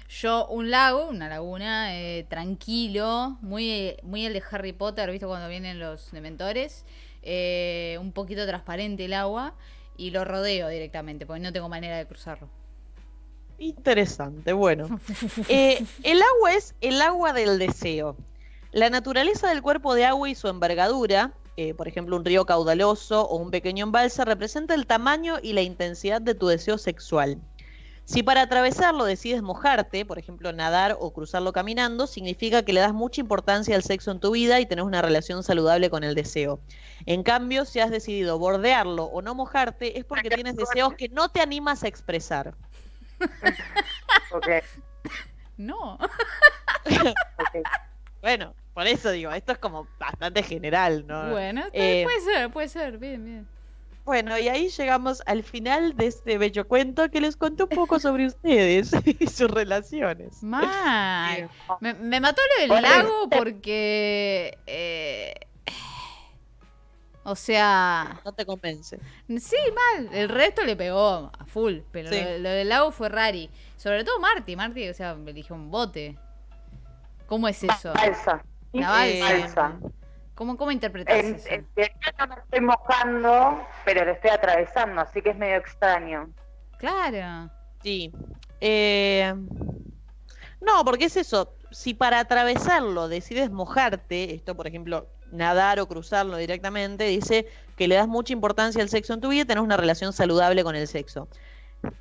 Yo, un lago, una laguna, eh, tranquilo, muy, muy el de Harry Potter, ¿viste? Cuando vienen los dementores. Eh, un poquito transparente el agua y lo rodeo directamente, porque no tengo manera de cruzarlo. Interesante, bueno. Eh, el agua es el agua del deseo. La naturaleza del cuerpo de agua y su envergadura, eh, por ejemplo, un río caudaloso o un pequeño embalse, representa el tamaño y la intensidad de tu deseo sexual. Si para atravesarlo decides mojarte, por ejemplo, nadar o cruzarlo caminando, significa que le das mucha importancia al sexo en tu vida y tenés una relación saludable con el deseo. En cambio, si has decidido bordearlo o no mojarte, es porque tienes deseos que no te animas a expresar. Ok, No. ok. Bueno, por eso digo, esto es como bastante general, ¿no? Bueno, Eh, puede ser, puede ser, bien, bien. Bueno, y ahí llegamos al final de este bello cuento que les conté un poco sobre ustedes y sus relaciones. Mal. Me, me mató lo del Bueno, lago porque... eh, o sea... No te convence. Sí, mal. El resto le pegó a full. Pero Sí. lo, lo del lago fue rari. Sobre todo Marty. Marty, o sea, me eligió un bote. ¿Cómo es eso? Balsa. La balsa. Eh, Balsa. ¿Cómo, cómo interpretas En, eso? en no me estoy mojando, pero lo estoy atravesando, así que es medio extraño. Claro. Sí. Eh, No, porque es eso. Si para atravesarlo decides mojarte, esto por ejemplo, nadar o cruzarlo directamente, dice que le das mucha importancia al sexo en tu vida y tenés una relación saludable con el sexo.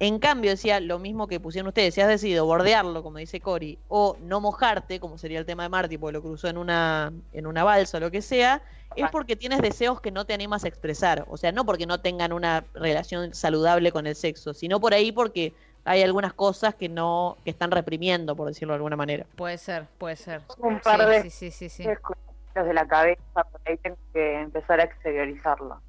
En cambio, decía lo mismo que pusieron ustedes, si has decidido bordearlo, como dice Cori, o no mojarte, como sería el tema de Marty, porque lo cruzó en una, en una balsa o lo que sea, es porque tienes deseos que no te animas a expresar. O sea, no porque no tengan una relación saludable con el sexo, sino por ahí porque hay algunas cosas que no, que están reprimiendo, por decirlo de alguna manera. Puede ser, puede ser. Un par de Sí, sí, sí, sí, sí. los de la cabeza, por ahí tengo que empezar a exteriorizarlo.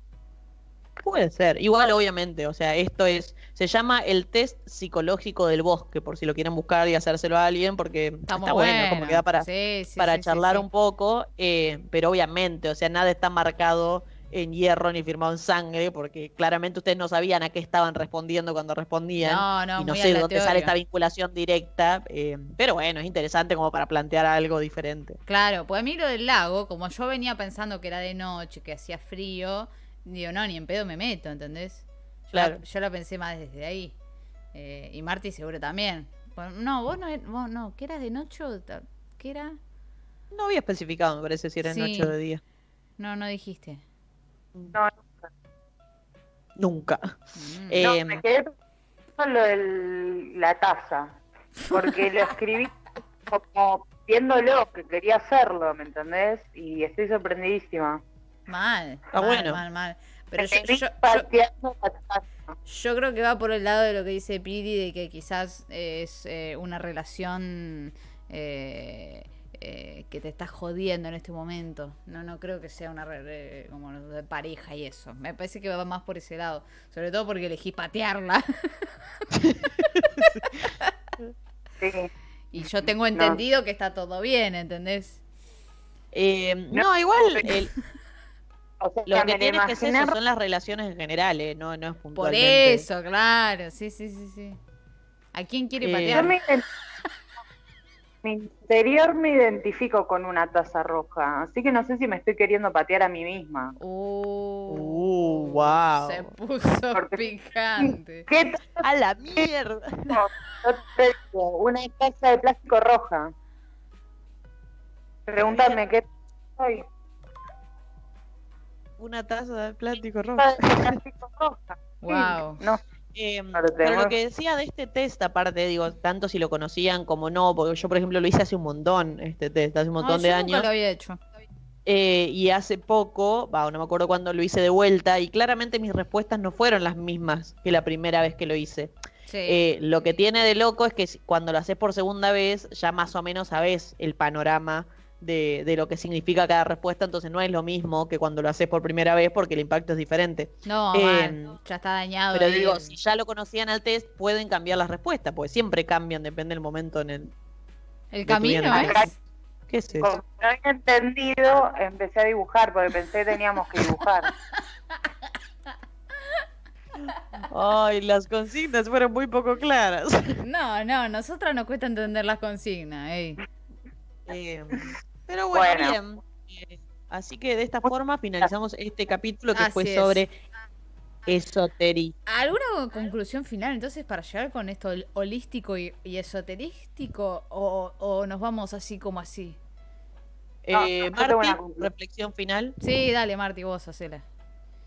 Puede ser. Igual, obviamente, o sea, esto es, se llama el test psicológico del bosque, por si lo quieren buscar y hacérselo a alguien, porque Está, bueno, como que da para, Sí, sí, para sí, charlar un poco, eh, pero obviamente, o sea, nada está marcado en hierro ni firmado en sangre, porque claramente ustedes no sabían a qué estaban respondiendo cuando respondían. No, no, y no sé de dónde sale esta vinculación directa, eh, pero bueno, es interesante como para plantear algo diferente. Claro, pues a mí lo del lago, como yo venía pensando que era de noche, que hacía frío, digo, no, ni en pedo me meto, ¿entendés? Yo, Claro. la, yo la pensé más desde ahí. Eh, y Marty seguro también. Bueno, no, vos no, vos no, ¿qué eras de noche qué era? No había especificado, me parece, si era Sí. noche o de día. No, no dijiste. No, Nunca. Mm. Eh, no, me quedé con lo de la taza, porque lo escribí como viéndolo, que quería hacerlo, ¿me entendés? Y estoy sorprendidísima. Mal, Está mal, bueno. mal, mal. Pero yo, yo- yo- creo que va por el lado de lo que dice Piri, de que quizás es eh, una relación eh, eh, que te está jodiendo en este momento. No, no creo que sea una re- como de pareja y eso. Me parece que va más por ese lado. Sobre todo porque elegí patearla. Sí. y yo tengo entendido que está todo bien, ¿entendés? eh, no, No, igual el- O sea, lo que tiene que ser eso son las relaciones en general, eh, no, no es Por puntualmente. eso, claro. Sí, sí, sí, sí. ¿A quién quiere Eh, patear? Yo me ident- mi interior me identifico con una taza roja, así que no sé si me estoy queriendo patear a mí misma. Uh, Uh, wow. Se puso Porque- picante. ¿Qué taza? ¡A la mierda! Yo te digo, una taza de plástico roja. Pregúntame qué soy. Una taza de plástico rojo. Taza de plástico roja. Sí, Wow. No, Eh, Claro, pero lo que decía de este test, aparte, digo, tanto si lo conocían como no, porque yo, por ejemplo, lo hice hace un montón, este test, hace un montón No, de yo nunca años. lo había hecho. Eh, y hace poco, va, no me acuerdo cuándo lo hice de vuelta, y claramente mis respuestas no fueron las mismas que la primera vez que lo hice. Sí. Eh, lo que tiene de loco es que cuando lo haces por segunda vez, ya más o menos sabes el panorama de, de lo que significa cada respuesta, entonces no es lo mismo que cuando lo haces por primera vez porque el impacto es diferente. no, eh, mal, ya está dañado. Pero ahí digo, el- si ya lo conocían al test, pueden cambiar las respuestas, porque siempre cambian, depende del momento en el... el camino, ¿eh? ¿Qué es eso? como no había entendido, empecé a dibujar porque pensé que teníamos que dibujar. Ay, las consignas fueron muy poco claras. No, no, nosotras nos cuesta entender las consignas. ey. Eh, pero bueno, Bueno. bien. Eh, así que de esta forma finalizamos este capítulo que fue Así es. sobre esoterismo. ¿Alguna conclusión final entonces para llegar con esto hol- holístico y, y esoterístico? O, o nos vamos así como así? No, Eh, una Marti, reflexión final. Sí, dale, Marti, vos hacela.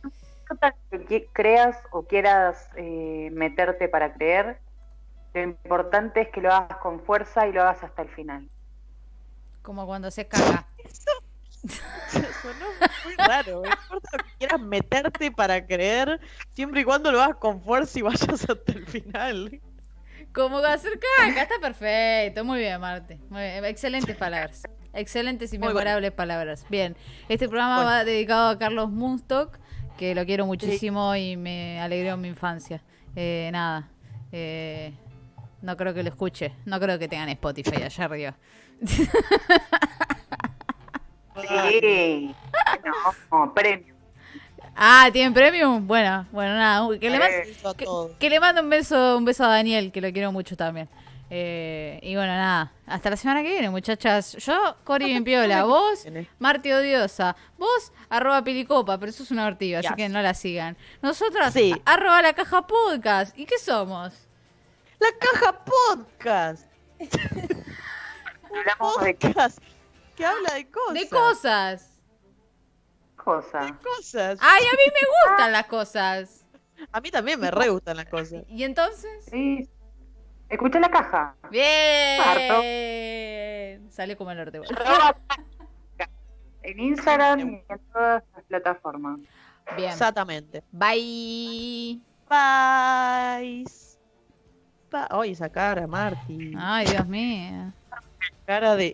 No que creas o quieras eh, meterte para creer, lo importante es que lo hagas con fuerza y lo hagas hasta el final. Como cuando se caga. Sonó muy raro. No importa lo que quieras meterte para creer, siempre y cuando lo hagas con fuerza y vayas hasta el final. Como hacer caca, está perfecto. Muy bien, Marte. Muy bien. Excelentes palabras. Excelentes y memorables palabras. Bien, este programa Bueno. va dedicado a Carlos Munstock, que lo quiero muchísimo y me alegró mi infancia. Eh, nada, eh, no creo que lo escuche. No creo que tengan Spotify allá arriba. Sí, no, premio. Ah, ¿tienen premium? Bueno, bueno, nada. Que le, que, que mando un beso, un beso a Daniel, que lo quiero mucho también. Eh, y bueno, nada. Hasta la semana que viene, muchachas. Yo, Cori bien piola. Vos. Marti Odiosa. Vos, arroba Pilicopa, pero eso es una ortiga, así que no la sigan. Nosotras, Sí. arroba la caja podcast. ¿Y qué somos? La caja podcast. Hablamos de qué Podcast que habla de cosas. De cosas. cosa. De cosas. Ay, a mí me gustan las cosas. A mí también me re gustan las cosas. ¿Y entonces? Sí. Escucha la caja. Bien. Salió como el norte. En Instagram y en todas las plataformas. Bien. Exactamente. Bye. Bye. Ba- Ay, esa cara, Marty. Ay, Dios mío. Cara de